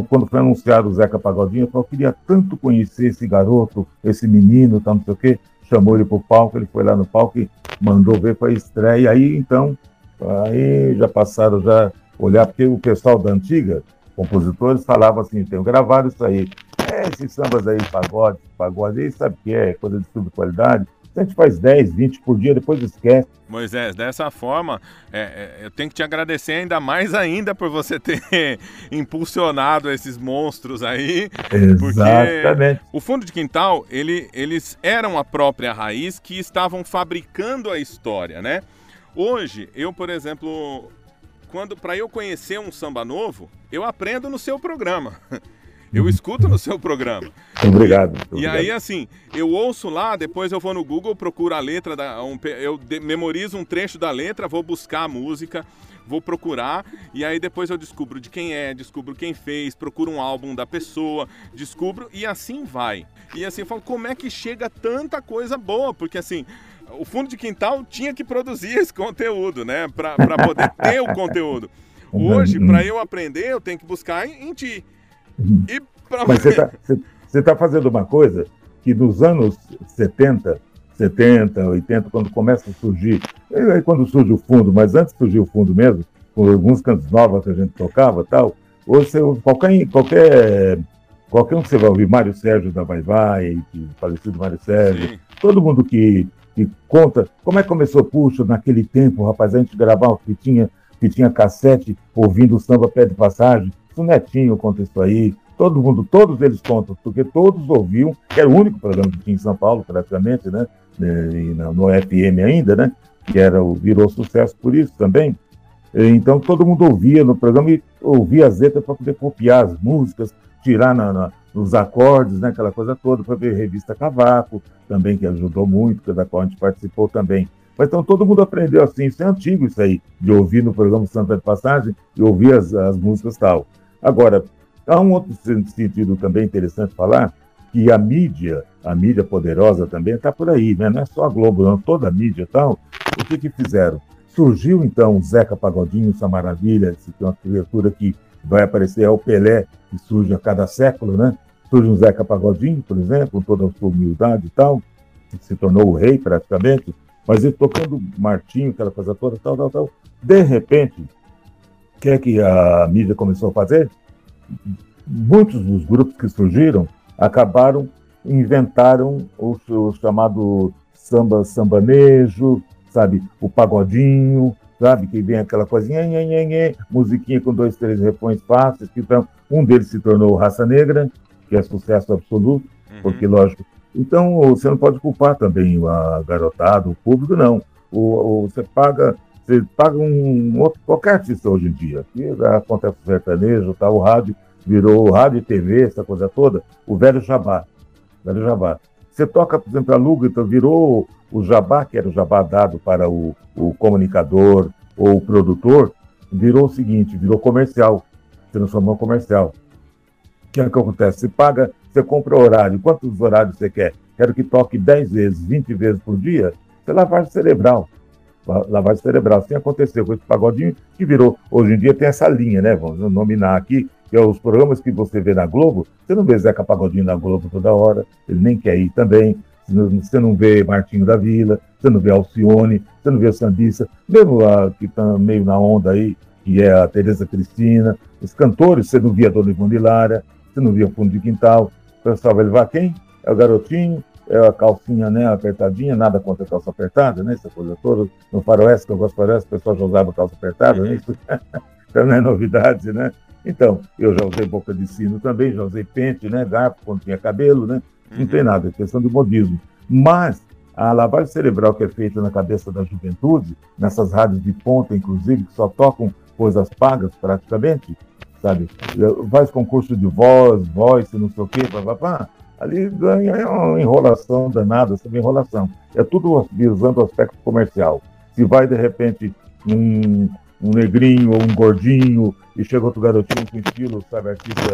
quando foi anunciado o Zeca Pagodinho, falou, queria tanto conhecer esse garoto, esse menino, tal, não sei o quê, chamou ele para o palco, ele foi lá no palco e mandou ver para a estreia, e aí então, aí já passaram já olhar, porque o pessoal da antiga, compositores, falavam assim, tenho gravado isso aí, é, esses sambas aí, pagode, pagode, aí sabe o que é, coisa de subqualidade, A gente faz 10, 20 por dia, depois esquece. Moisés, dessa forma, é, é, eu tenho que te agradecer ainda mais ainda por você ter impulsionado esses monstros aí. Exatamente. o fundo de quintal, ele, eles eram a própria raiz que estavam fabricando a história, né? Hoje, eu, por exemplo, quando para eu conhecer um samba novo, eu aprendo no seu programa. Eu escuto no seu programa. Obrigado. E, e aí, assim, eu ouço lá, depois eu vou no Google, procuro a letra, da, um, eu de, memorizo um trecho da letra, vou buscar a música, vou procurar, e aí depois eu descubro de quem é, descubro quem fez, procuro um álbum da pessoa, descubro, e assim vai. E assim, eu falo, como é que chega tanta coisa boa? Porque assim, o fundo de quintal tinha que produzir esse conteúdo, né? Para poder ter o conteúdo. Hoje, para eu aprender, eu tenho que buscar em, em ti. E pra... Mas você está tá fazendo uma coisa que nos anos 70, 70, 80, quando começa a surgir, aí quando surge o fundo, mas antes de surgir o fundo mesmo, com alguns cantos novos que a gente tocava tal, você, qualquer, qualquer, qualquer um que você vai ouvir, Mário Sérgio da Vai Vai, falecido Mário Sérgio, Sim. todo mundo que, que conta como é que começou Puxa naquele tempo, rapaz, a gente gravava fitinha, fitinha cassete, ouvindo o samba pé de passagem, o Netinho conta isso aí, todo mundo, todos eles contam, porque todos ouviam, que era o único programa que tinha em São Paulo, praticamente, né? E no FM ainda, né? Que era, virou sucesso por isso também. Então todo mundo ouvia no programa e ouvia as letras para poder copiar as músicas, tirar na, na, nos acordes, né, aquela coisa toda, para ver revista Cavaco, também que ajudou muito, da qual a gente participou também. Mas então todo mundo aprendeu assim, isso é antigo isso aí, de ouvir no programa Santa de Passagem e ouvir as, as músicas tal. Agora, há um outro sentido também interessante falar, que a mídia, a mídia poderosa também está por aí, né? não é só a Globo, não, toda a mídia e tal. O que que fizeram? Surgiu então o Zeca Pagodinho, essa maravilha, uma criatura que vai aparecer, é o Pelé, que surge a cada século, né? Surge um Zeca Pagodinho, por exemplo, com toda a sua humildade e tal, que se tornou o rei praticamente, mas ele tocando Martinho, aquela coisa toda, tal, tal, tal. De repente, que é que a mídia começou a fazer? Muitos dos grupos que surgiram acabaram, inventaram o, o chamado samba sambanejo, sabe? O pagodinho, sabe? Que vem aquela coisinha, nhê, nhê, nhê, musiquinha com dois, três refrões fáceis. Então, um deles se tornou Raça Negra, que é sucesso absoluto, uhum. porque, lógico. Então, você não pode culpar também a garotada, o público, não. O, o, você paga você paga um outro, qualquer artista hoje em dia. que acontece o sertanejo, tá, o rádio virou rádio e TV, essa coisa toda, o velho jabá. Velho jabá. Você toca, por exemplo, a Luga, então virou o jabá, que era o jabá dado para o, o comunicador ou o produtor, virou o seguinte, virou comercial, transformou comercial. O que é que acontece? Você paga, você compra horário, quantos horários você quer? Quero que toque 10 vezes, 20 vezes por dia, você é lavagem cerebral lavagem cerebral. Assim aconteceu com esse pagodinho, que virou, hoje em dia tem essa linha, né? Vamos nominar aqui, que é os programas que você vê na Globo, você não vê Zeca Pagodinho na Globo toda hora, ele nem quer ir também, você não vê Martinho da Vila, você não vê Alcione, você não vê Sandissa, mesmo a que está meio na onda aí, que é a Tereza Cristina, os cantores, você não via Dona Ivone Lara, você não via Fundo de Quintal, o pessoal vai levar quem? É o garotinho, a calcinha né, apertadinha, nada contra a calça apertada, né? Essa coisa toda. No faroeste, que eu gosto de faroeste, o pessoal já usava calça apertada, né? Isso então não é novidade, né? Então, eu já usei boca de sino também, já usei pente, né? Garfo quando tinha cabelo, né? Não tem nada, é questão de modismo. Mas a lavagem cerebral que é feita na cabeça da juventude, nessas rádios de ponta, inclusive, que só tocam coisas pagas praticamente, sabe? Faz concurso de voz, voz, não sei o quê, papapá ali ganha uma enrolação danada, essa enrolação. É tudo visando o aspecto comercial. Se vai, de repente, um, um negrinho ou um gordinho e chega outro garotinho com estilo, sabe, artista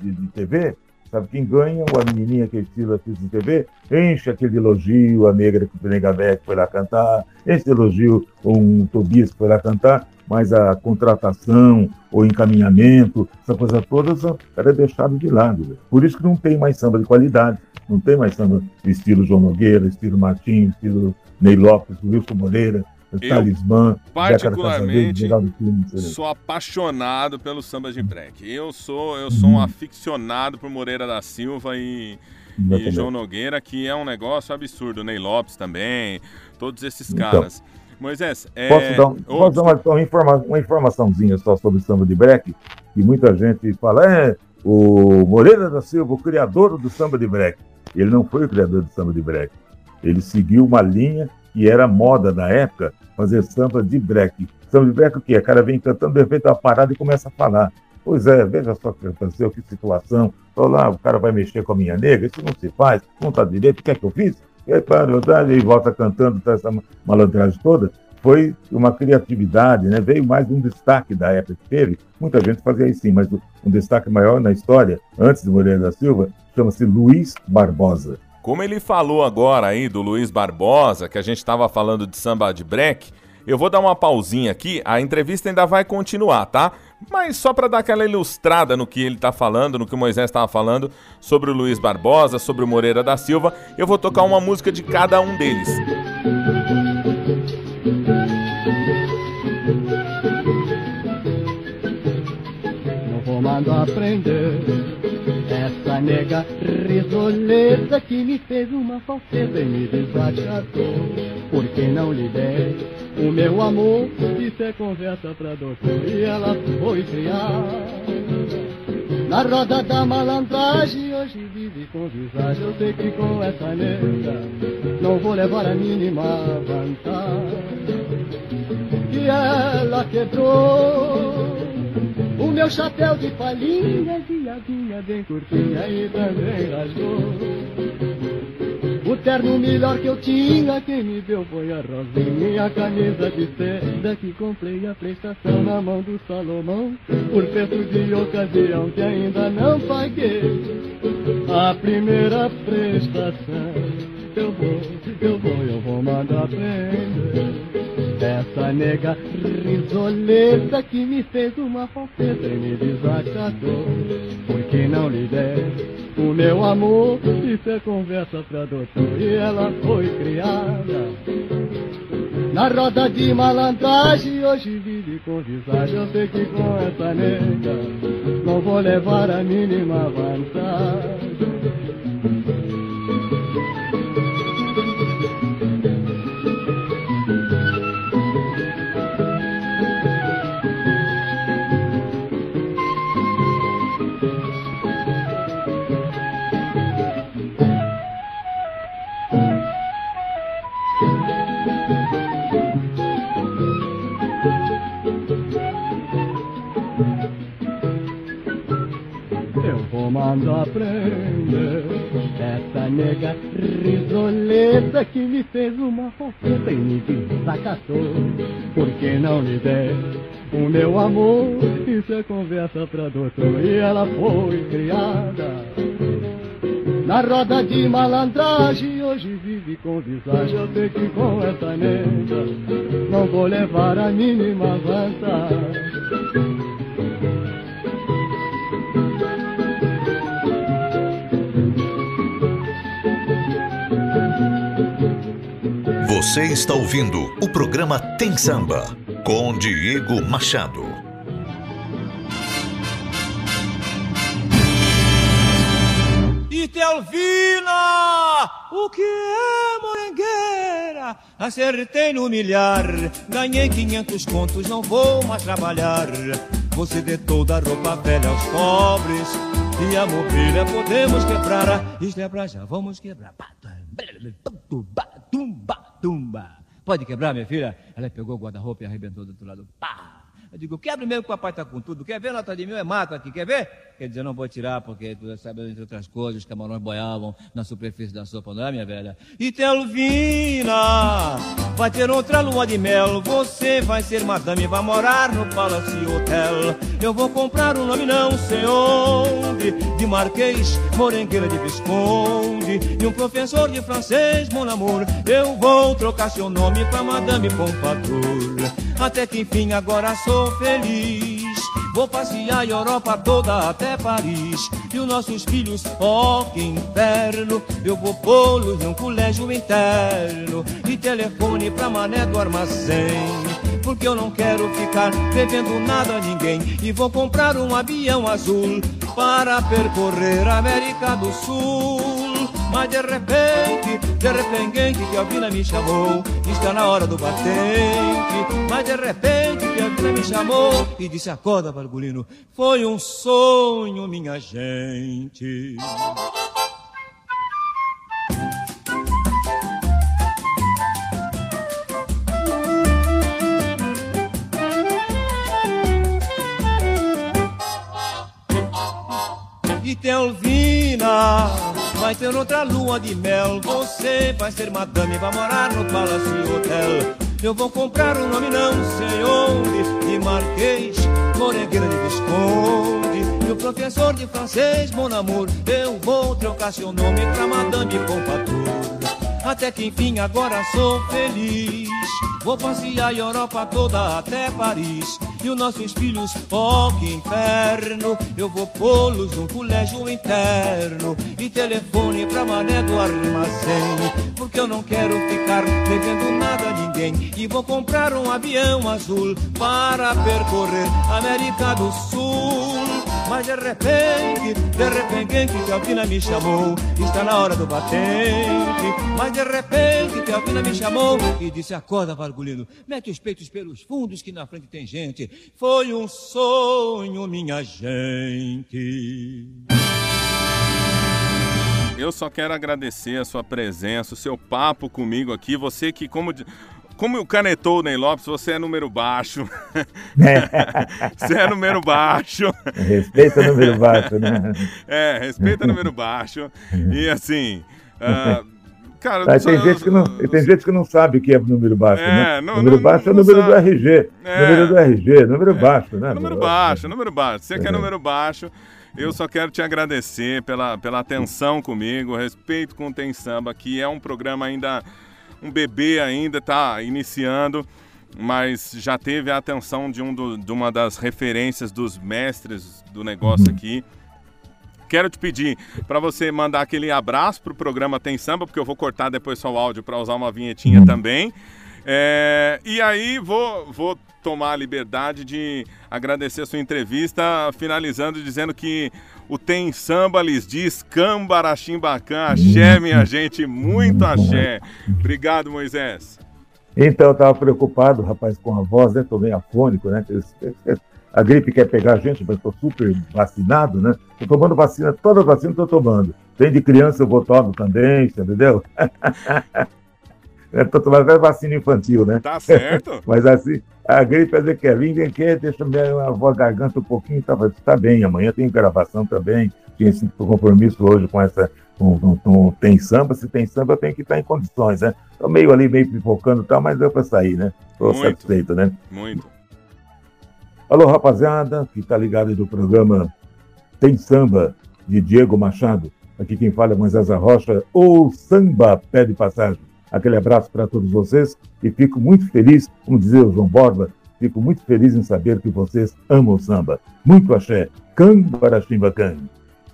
de, de TV, sabe quem ganha? Ou a menininha que é estilo artista de TV, enche aquele elogio, a negra que o Negavec foi lá cantar, enche elogio um Tobias que foi lá cantar, mas a contratação, o encaminhamento, essa coisa toda, era deixado de lado. Por isso que não tem mais samba de qualidade, não tem mais samba estilo João Nogueira, estilo Martins, estilo Ney Lopes, Wilson Moreira, eu, Talismã, particularmente, sou apaixonado pelo samba de break. Eu sou, eu sou um uhum. aficionado por Moreira da Silva e E João Nogueira, que é um negócio absurdo. Ney Lopes também, todos esses então, caras. Moisés, é... posso dar, um, posso dar uma, uma, informa, uma, informaçãozinha só sobre o samba de break? Que muita gente fala, é, o Moreira da Silva, o criador do samba de break. Ele não foi o criador do samba de break. Ele seguiu uma linha que era moda na época, fazer samba de break. Samba de break o quê? O cara vem cantando, de repente uma parada e começa a falar. Pois é, veja só o que aconteceu, que situação. Tô lá, o cara vai mexer com a minha nega, isso não se faz, não está direito, o que é que eu fiz? E aí, para, e volta cantando tá essa malandragem toda. Foi uma criatividade, né? veio mais um destaque da época que teve. Muita gente fazia isso sim, mas um destaque maior na história, antes de Moreira da Silva, chama-se Luiz Barbosa. Como ele falou agora aí do Luiz Barbosa, que a gente estava falando de samba de break, eu vou dar uma pausinha aqui, a entrevista ainda vai continuar, tá? Mas só para dar aquela ilustrada no que ele está falando, no que o Moisés estava falando sobre o Luiz Barbosa, sobre o Moreira da Silva, eu vou tocar uma música de cada um deles. Não vou mandar aprender essa nega risoleta que me fez uma falseta e me desachatou. Por que não lhe dei o meu amor, isso é conversa pra doutor. E ela foi criada Na roda da malandragem Hoje vive com visagem. Eu sei que com essa nega Não vou levar a mínima vantagem. E ela quebrou o meu chapéu de palhinha, viadinha bem curtinha e também rasgou. Terno melhor que eu tinha, quem me deu foi a Rosinha, camisa de seda que comprei a prestação na mão do Salomão, por preço de ocasião que ainda não paguei. A primeira prestação, eu vou, eu vou, eu vou mandar prender. Essa nega risoleta que me fez uma falseta e me desacatou, porque não lhe der o meu amor, isso é conversa pra doutor. E ela foi criada na roda de malandragem. Hoje vive com visagem. Eu sei que com essa nega não vou levar a mínima vantagem. Quando aprender Essa nega risoleta que me fez uma fofeta e me desacatou. Por que não lhe der o meu amor? Isso é conversa pra doutor. E ela foi criada na roda de malandragem. Hoje vive com visagem. Eu sei que com essa nega Não vou levar a mínima vantagem Você está ouvindo o programa Tem Samba com Diego Machado. Itelvina, o que é morangueira? Acertei no milhar, ganhei 500 contos, não vou mais trabalhar. Você dê toda a roupa velha aos pobres e a mobília podemos quebrar. Isto é pra já, vamos quebrar tumba, tumba. Pode quebrar, minha filha? Ela pegou o guarda-roupa e arrebentou do outro lado. Pá! Eu digo, quebra mesmo que o papai está com tudo. Quer ver nota de mil? É mato aqui, quer ver? Quer dizer, eu não vou tirar, porque tu sabe, entre outras coisas, os camarões boiavam na superfície da sopa, não é, minha velha? E Telvina, vai ter outra lua de mel. Você vai ser madame, vai morar no Palace Hotel. Eu vou comprar um nome, não sei onde, de Marquês, Morengueira de Visconde, e um professor de francês, mon amour. Eu vou trocar seu nome pra Madame Pompadour. Até que enfim agora sou feliz. Vou passear a Europa toda até Paris. E os nossos filhos, oh, que inferno. Eu vou pô-los num colégio interno. E telefone pra mané do armazém. Porque eu não quero ficar devendo nada a ninguém. E vou comprar um avião azul para percorrer a América do Sul. Mas de repente, de repente que a Alvina me chamou Está na hora do batente. Mas de repente que a Alvina me chamou E disse acorda Valgulino Foi um sonho minha gente. E tem Alvina, vai ter outra lua de mel. Você vai ser madame, vai morar no Palácio Hotel. Eu vou comprar um nome não sei onde, de Marquês, Moregueira de Visconde. E o professor de francês, mon amour, eu vou trocar seu nome pra Madame Pompadour. Até que enfim agora sou feliz. Vou passear a Europa toda até Paris. E os nossos filhos, oh que inferno. Eu vou pô-los num colégio interno. E telefone pra mané do armazém. Porque eu não quero ficar devendo nada a ninguém. E vou comprar um avião azul para percorrer América do Sul. Mas de repente, de repente, que a Alpina me chamou. Está na hora do batente. Mas de repente, que a Alpina me chamou e disse: Acorda, Vargulino, mete os peitos pelos fundos que na frente tem gente. Foi um sonho, minha gente. Eu só quero agradecer a sua presença, o seu papo comigo aqui. Você que, como, como canetou o Ney Lopes, você é número baixo. você é número baixo. Respeita o número baixo, né? É, respeita o número baixo. E assim. Uh, cara, Mas tem, gente que não, tem gente que não sabe o que é número baixo, É, né? não- número não- baixo é o não número do sabe. RG. É. Número do RG, número baixo, né? Número baixo, número baixo. Você que é número baixo, eu só quero te agradecer pela, pela atenção comigo, respeito com o Tem Samba, que é um programa ainda, um bebê ainda, tá iniciando, mas já teve a atenção de, um do- de uma das referências dos mestres do negócio aqui. Quero te pedir para você mandar aquele abraço pro programa Tem Samba, porque eu vou cortar depois só o áudio para usar uma vinhetinha também. É, e aí vou, vou tomar a liberdade de agradecer a sua entrevista, finalizando dizendo que o Tem Samba lhes diz Cambarachimbacã, axé, minha gente, muito axé. Obrigado, Moisés. Então, eu estava preocupado, rapaz, com a voz, né? Tô meio afônico, né? A gripe quer pegar a gente, mas estou super vacinado, né? Estou tomando vacina, todas as vacinas estou tomando. Tem de criança, eu vou tomando também, você entendeu? Estou tomando até vacina infantil, né? Tá certo. mas assim, a gripe às vezes quer vir, vem aqui, deixa minha voz garganta um pouquinho, tá, tá bem. Amanhã tem gravação também, tinha esse compromisso hoje com essa. Com, com- com- tem samba, se tem samba, tem que estar em condições, né? Tô meio ali, meio pipocando e tal, mas deu para sair, né? Tô Muito. satisfeito, né? Muito. Alô, rapaziada, que tá ligado aí do programa Tem Samba, de Diego Machado. Aqui quem fala é Moisés Arrocha, ou Samba Pede Passagem. Aquele abraço para todos vocês e fico muito feliz, como dizia o João Borba, fico muito feliz em saber que vocês amam o samba. Muito axé. Cambarachimbacã.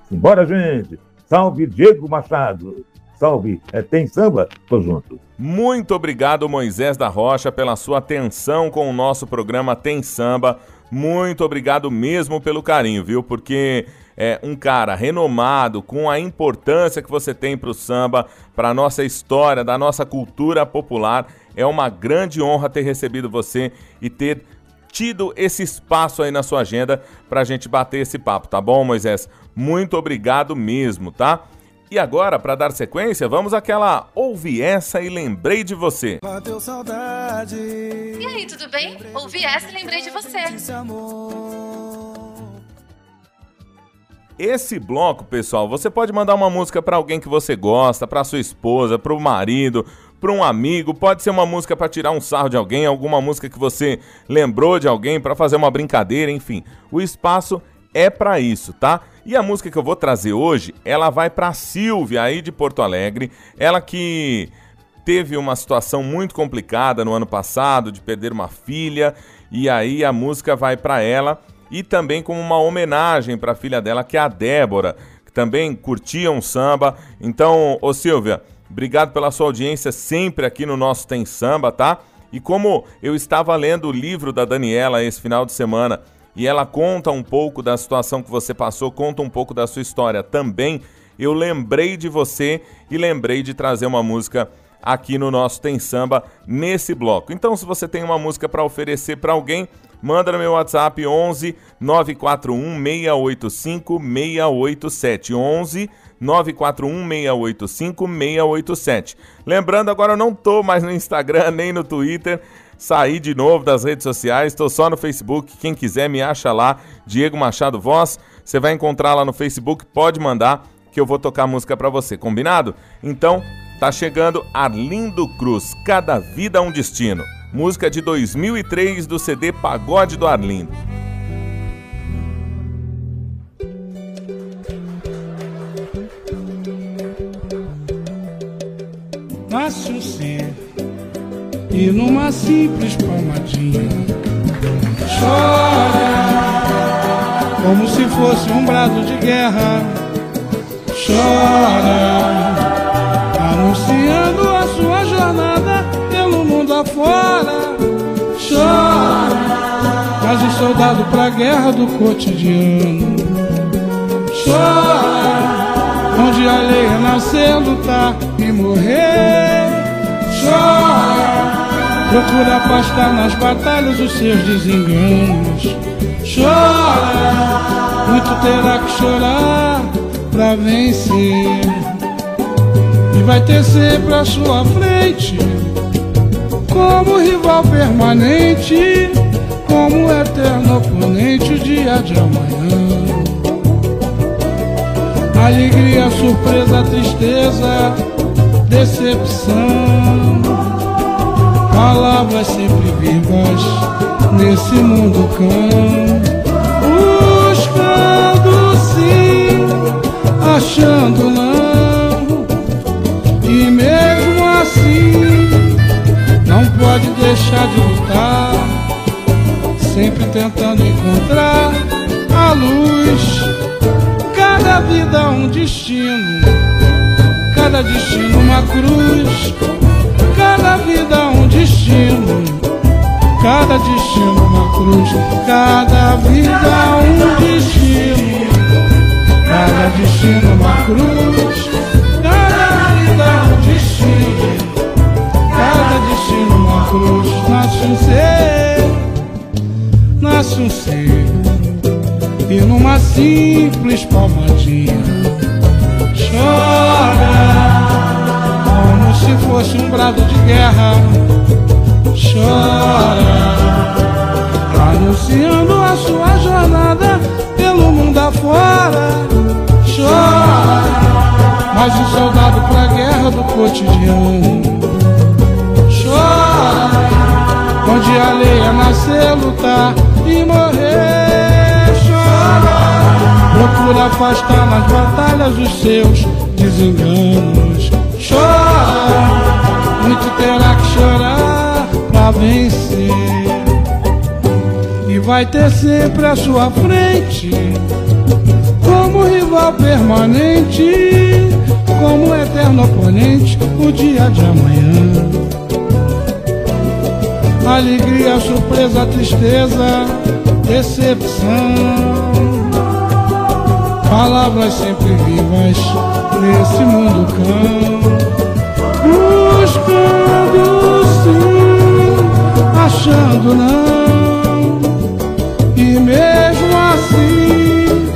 Simbora, gente! Salve Diego Machado! Salve! É, tem samba? Tô junto. Muito obrigado, Moisés da Rocha, pela sua atenção com o nosso programa Tem Samba. Muito obrigado mesmo pelo carinho, viu? Porque é um cara renomado, com a importância que você tem para o samba, para a nossa história, da nossa cultura popular. É uma grande honra ter recebido você e ter tido esse espaço aí na sua agenda para a gente bater esse papo, tá bom, Moisés? Muito obrigado mesmo, tá? E agora, para dar sequência, vamos àquela Ouvi essa e lembrei de você. Bateu saudade. E aí, tudo bem? Ouvi essa e lembrei de você. Esse bloco, pessoal, você pode mandar uma música para alguém que você gosta, para sua esposa, para o marido, para um amigo, pode ser uma música para tirar um sarro de alguém, alguma música que você lembrou de alguém para fazer uma brincadeira, enfim. O espaço é para isso, tá? E a música que eu vou trazer hoje, ela vai para Silvia aí de Porto Alegre, ela que teve uma situação muito complicada no ano passado de perder uma filha e aí a música vai para ela e também como uma homenagem para a filha dela que é a Débora, que também curtia um samba. Então, ô Silvia, obrigado pela sua audiência sempre aqui no nosso Tem Samba, tá? E como eu estava lendo o livro da Daniela esse final de semana e ela conta um pouco da situação que você passou, conta um pouco da sua história também, eu lembrei de você e lembrei de trazer uma música aqui no nosso Tem Samba nesse bloco. Então, se você tem uma música para oferecer para alguém, manda no meu WhatsApp 11 941 685 687 11 941 685 687. Lembrando, agora eu não tô mais no Instagram nem no Twitter. Saí de novo das redes sociais, estou só no Facebook. Quem quiser me acha lá, Diego Machado Voz. Você vai encontrar lá no Facebook, pode mandar que eu vou tocar música para você, combinado? Então, tá chegando Arlindo Cruz, Cada Vida um Destino. Música de 2003 do CD Pagode do Arlindo. Um ser e numa simples palmadinha chora como se fosse um brado de guerra. Chora anunciando a sua jornada pelo mundo afora. Chora, mas um soldado pra guerra do cotidiano. Chora, onde a lei é lutar e morrer. Chora, procura afastar nas batalhas os seus desenganos. Chora, muito terá que chorar pra vencer. E vai ter sempre à sua frente, como rival permanente, como eterno oponente, o dia de amanhã. Alegria, surpresa, tristeza, decepção. Palavras sempre vivas nesse mundo cão. Buscando sim, achando não. E mesmo assim, não pode deixar de lutar. Sempre tentando encontrar a luz. Cada vida um destino, cada destino uma cruz. Cada vida um destino, cada destino uma cruz. Cada vida um destino, cada destino uma cruz. Cada vida um destino, cada destino uma cruz. Nasce um ser, nasce um ser, e numa simples palmadinha chora se fosse um brado de guerra. Chora, anunciando a sua jornada pelo mundo afora. Chora, mas o soldado pra guerra do cotidiano. Chora, onde a lei é nascer, lutar e morrer. Chora, procura afastar nas batalhas os seus desenganos chora, muito terá que chorar pra vencer. E vai ter sempre à sua frente, como rival permanente, como eterno oponente, o dia de amanhã. Alegria, surpresa, tristeza, decepção. Palavras sempre vivas nesse mundo cão buscando sim, achando não. E mesmo assim,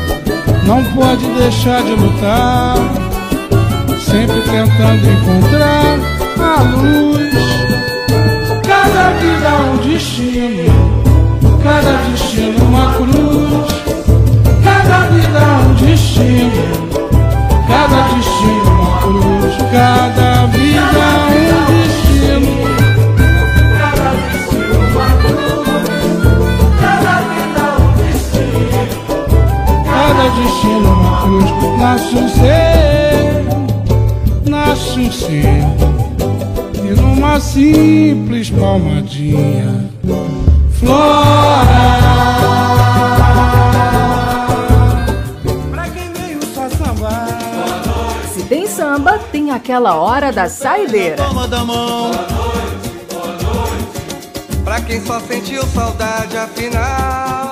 não pode deixar de lutar, sempre tentando encontrar a luz. Cada vida é um destino, cada destino uma cruz. Cada vida é um destino, cada destino uma cruz. Cada vida é um destino. Cada destino uma cruz. Cada vida é um destino. Cada destino uma cruz. Nasce um ser, nasce um ser. E numa simples palmadinha, flora. Tem aquela hora da saideira. Toma da mão. Pra quem só sentiu saudade, afinal.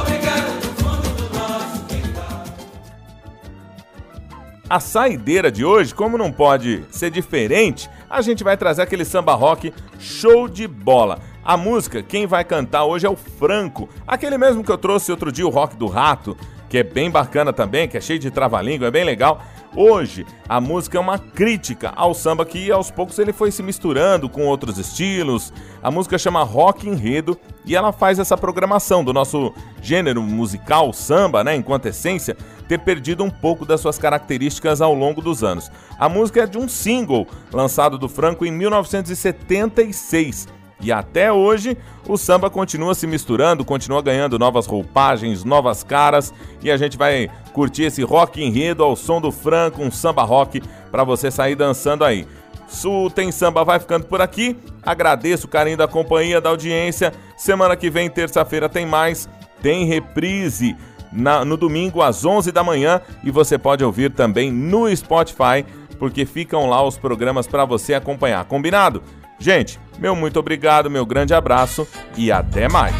Obrigado do fundo do nosso quintal. a saideira de hoje, como não pode ser diferente, a gente vai trazer aquele samba rock show de bola. A música, quem vai cantar hoje é o Franco, aquele mesmo que eu trouxe outro dia, o Rock do Rato, que é bem bacana também, que é cheio de trava-língua, é bem legal. Hoje, a música é uma crítica ao samba que aos poucos ele foi se misturando com outros estilos. A música chama Rock Enredo e ela faz essa programação do nosso gênero musical samba, né, enquanto essência, ter perdido um pouco das suas características ao longo dos anos. A música é de um single lançado do Franco em 1976 e até hoje, o samba continua se misturando, continua ganhando novas roupagens, novas caras, e a gente vai curtir esse rock enredo ao som do Franco, um samba rock para você sair dançando aí. Sul tem samba vai ficando por aqui. Agradeço o carinho da companhia, da audiência. Semana que vem, terça-feira, tem mais. Tem reprise na, no domingo às 11 da manhã e você pode ouvir também no Spotify, porque ficam lá os programas para você acompanhar. Combinado? Gente, meu muito obrigado, meu grande abraço e até mais.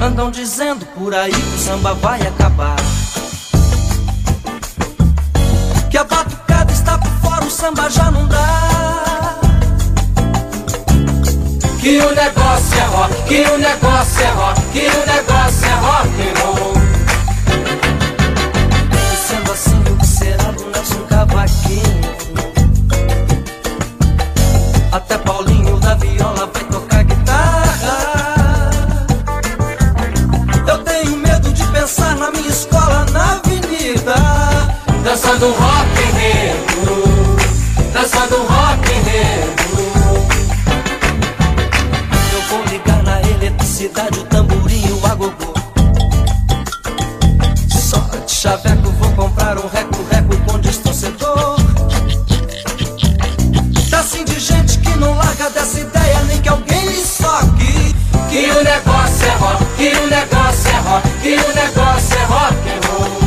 Andam dizendo por aí que o samba vai acabar. Que a batucada está por fora, o samba já não dá. Que o negócio é rock, que o negócio é rock, que o negócio é rock Até Paulinho da viola vai tocar guitarra. Eu tenho medo de pensar na minha escola na avenida. Dançando rock que o negócio é rock and roll.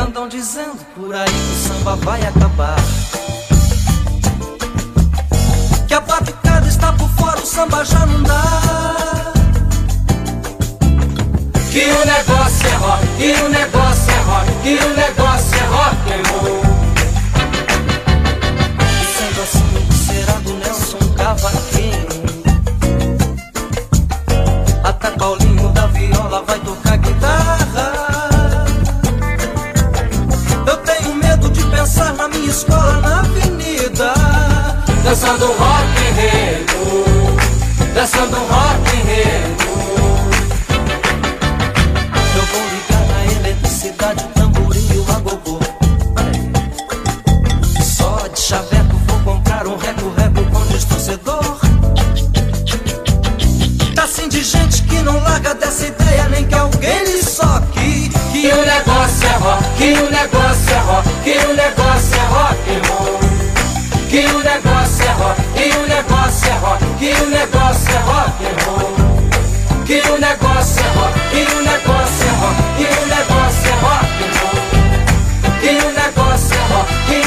Andam dizendo por aí que o samba vai acabar. Que a batucada está por fora, o samba já não dá. Que o negócio é rock, que o negócio é rock, que o negócio é rock and roll. Cavaquinho? Da viola vai tocar guitarra. Eu tenho medo de pensar na minha escola na avenida. Dançando rock enredo, dançando rock enredo. Eu negócio é rock, que o negócio é rock roll. Que o negócio é rock, que o negócio é rock, que o negócio é rock roll. Que o negócio é rock, que o negócio é rock, que o negócio é rock roll. Que o negócio é rock,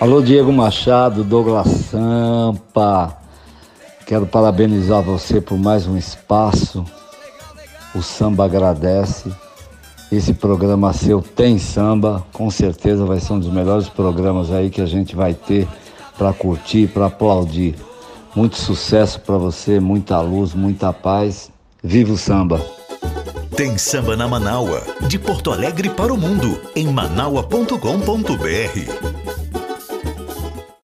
Alô, Diego Machado, Douglas Sampa. Quero parabenizar você por mais um espaço. O samba agradece. Esse programa seu tem samba, com certeza vai ser um dos melhores programas aí que a gente vai ter para curtir, para aplaudir. Muito sucesso para você, muita luz, muita paz. Viva o samba! Tem samba na Manaua, de Porto Alegre para o mundo, em manaua.com.br.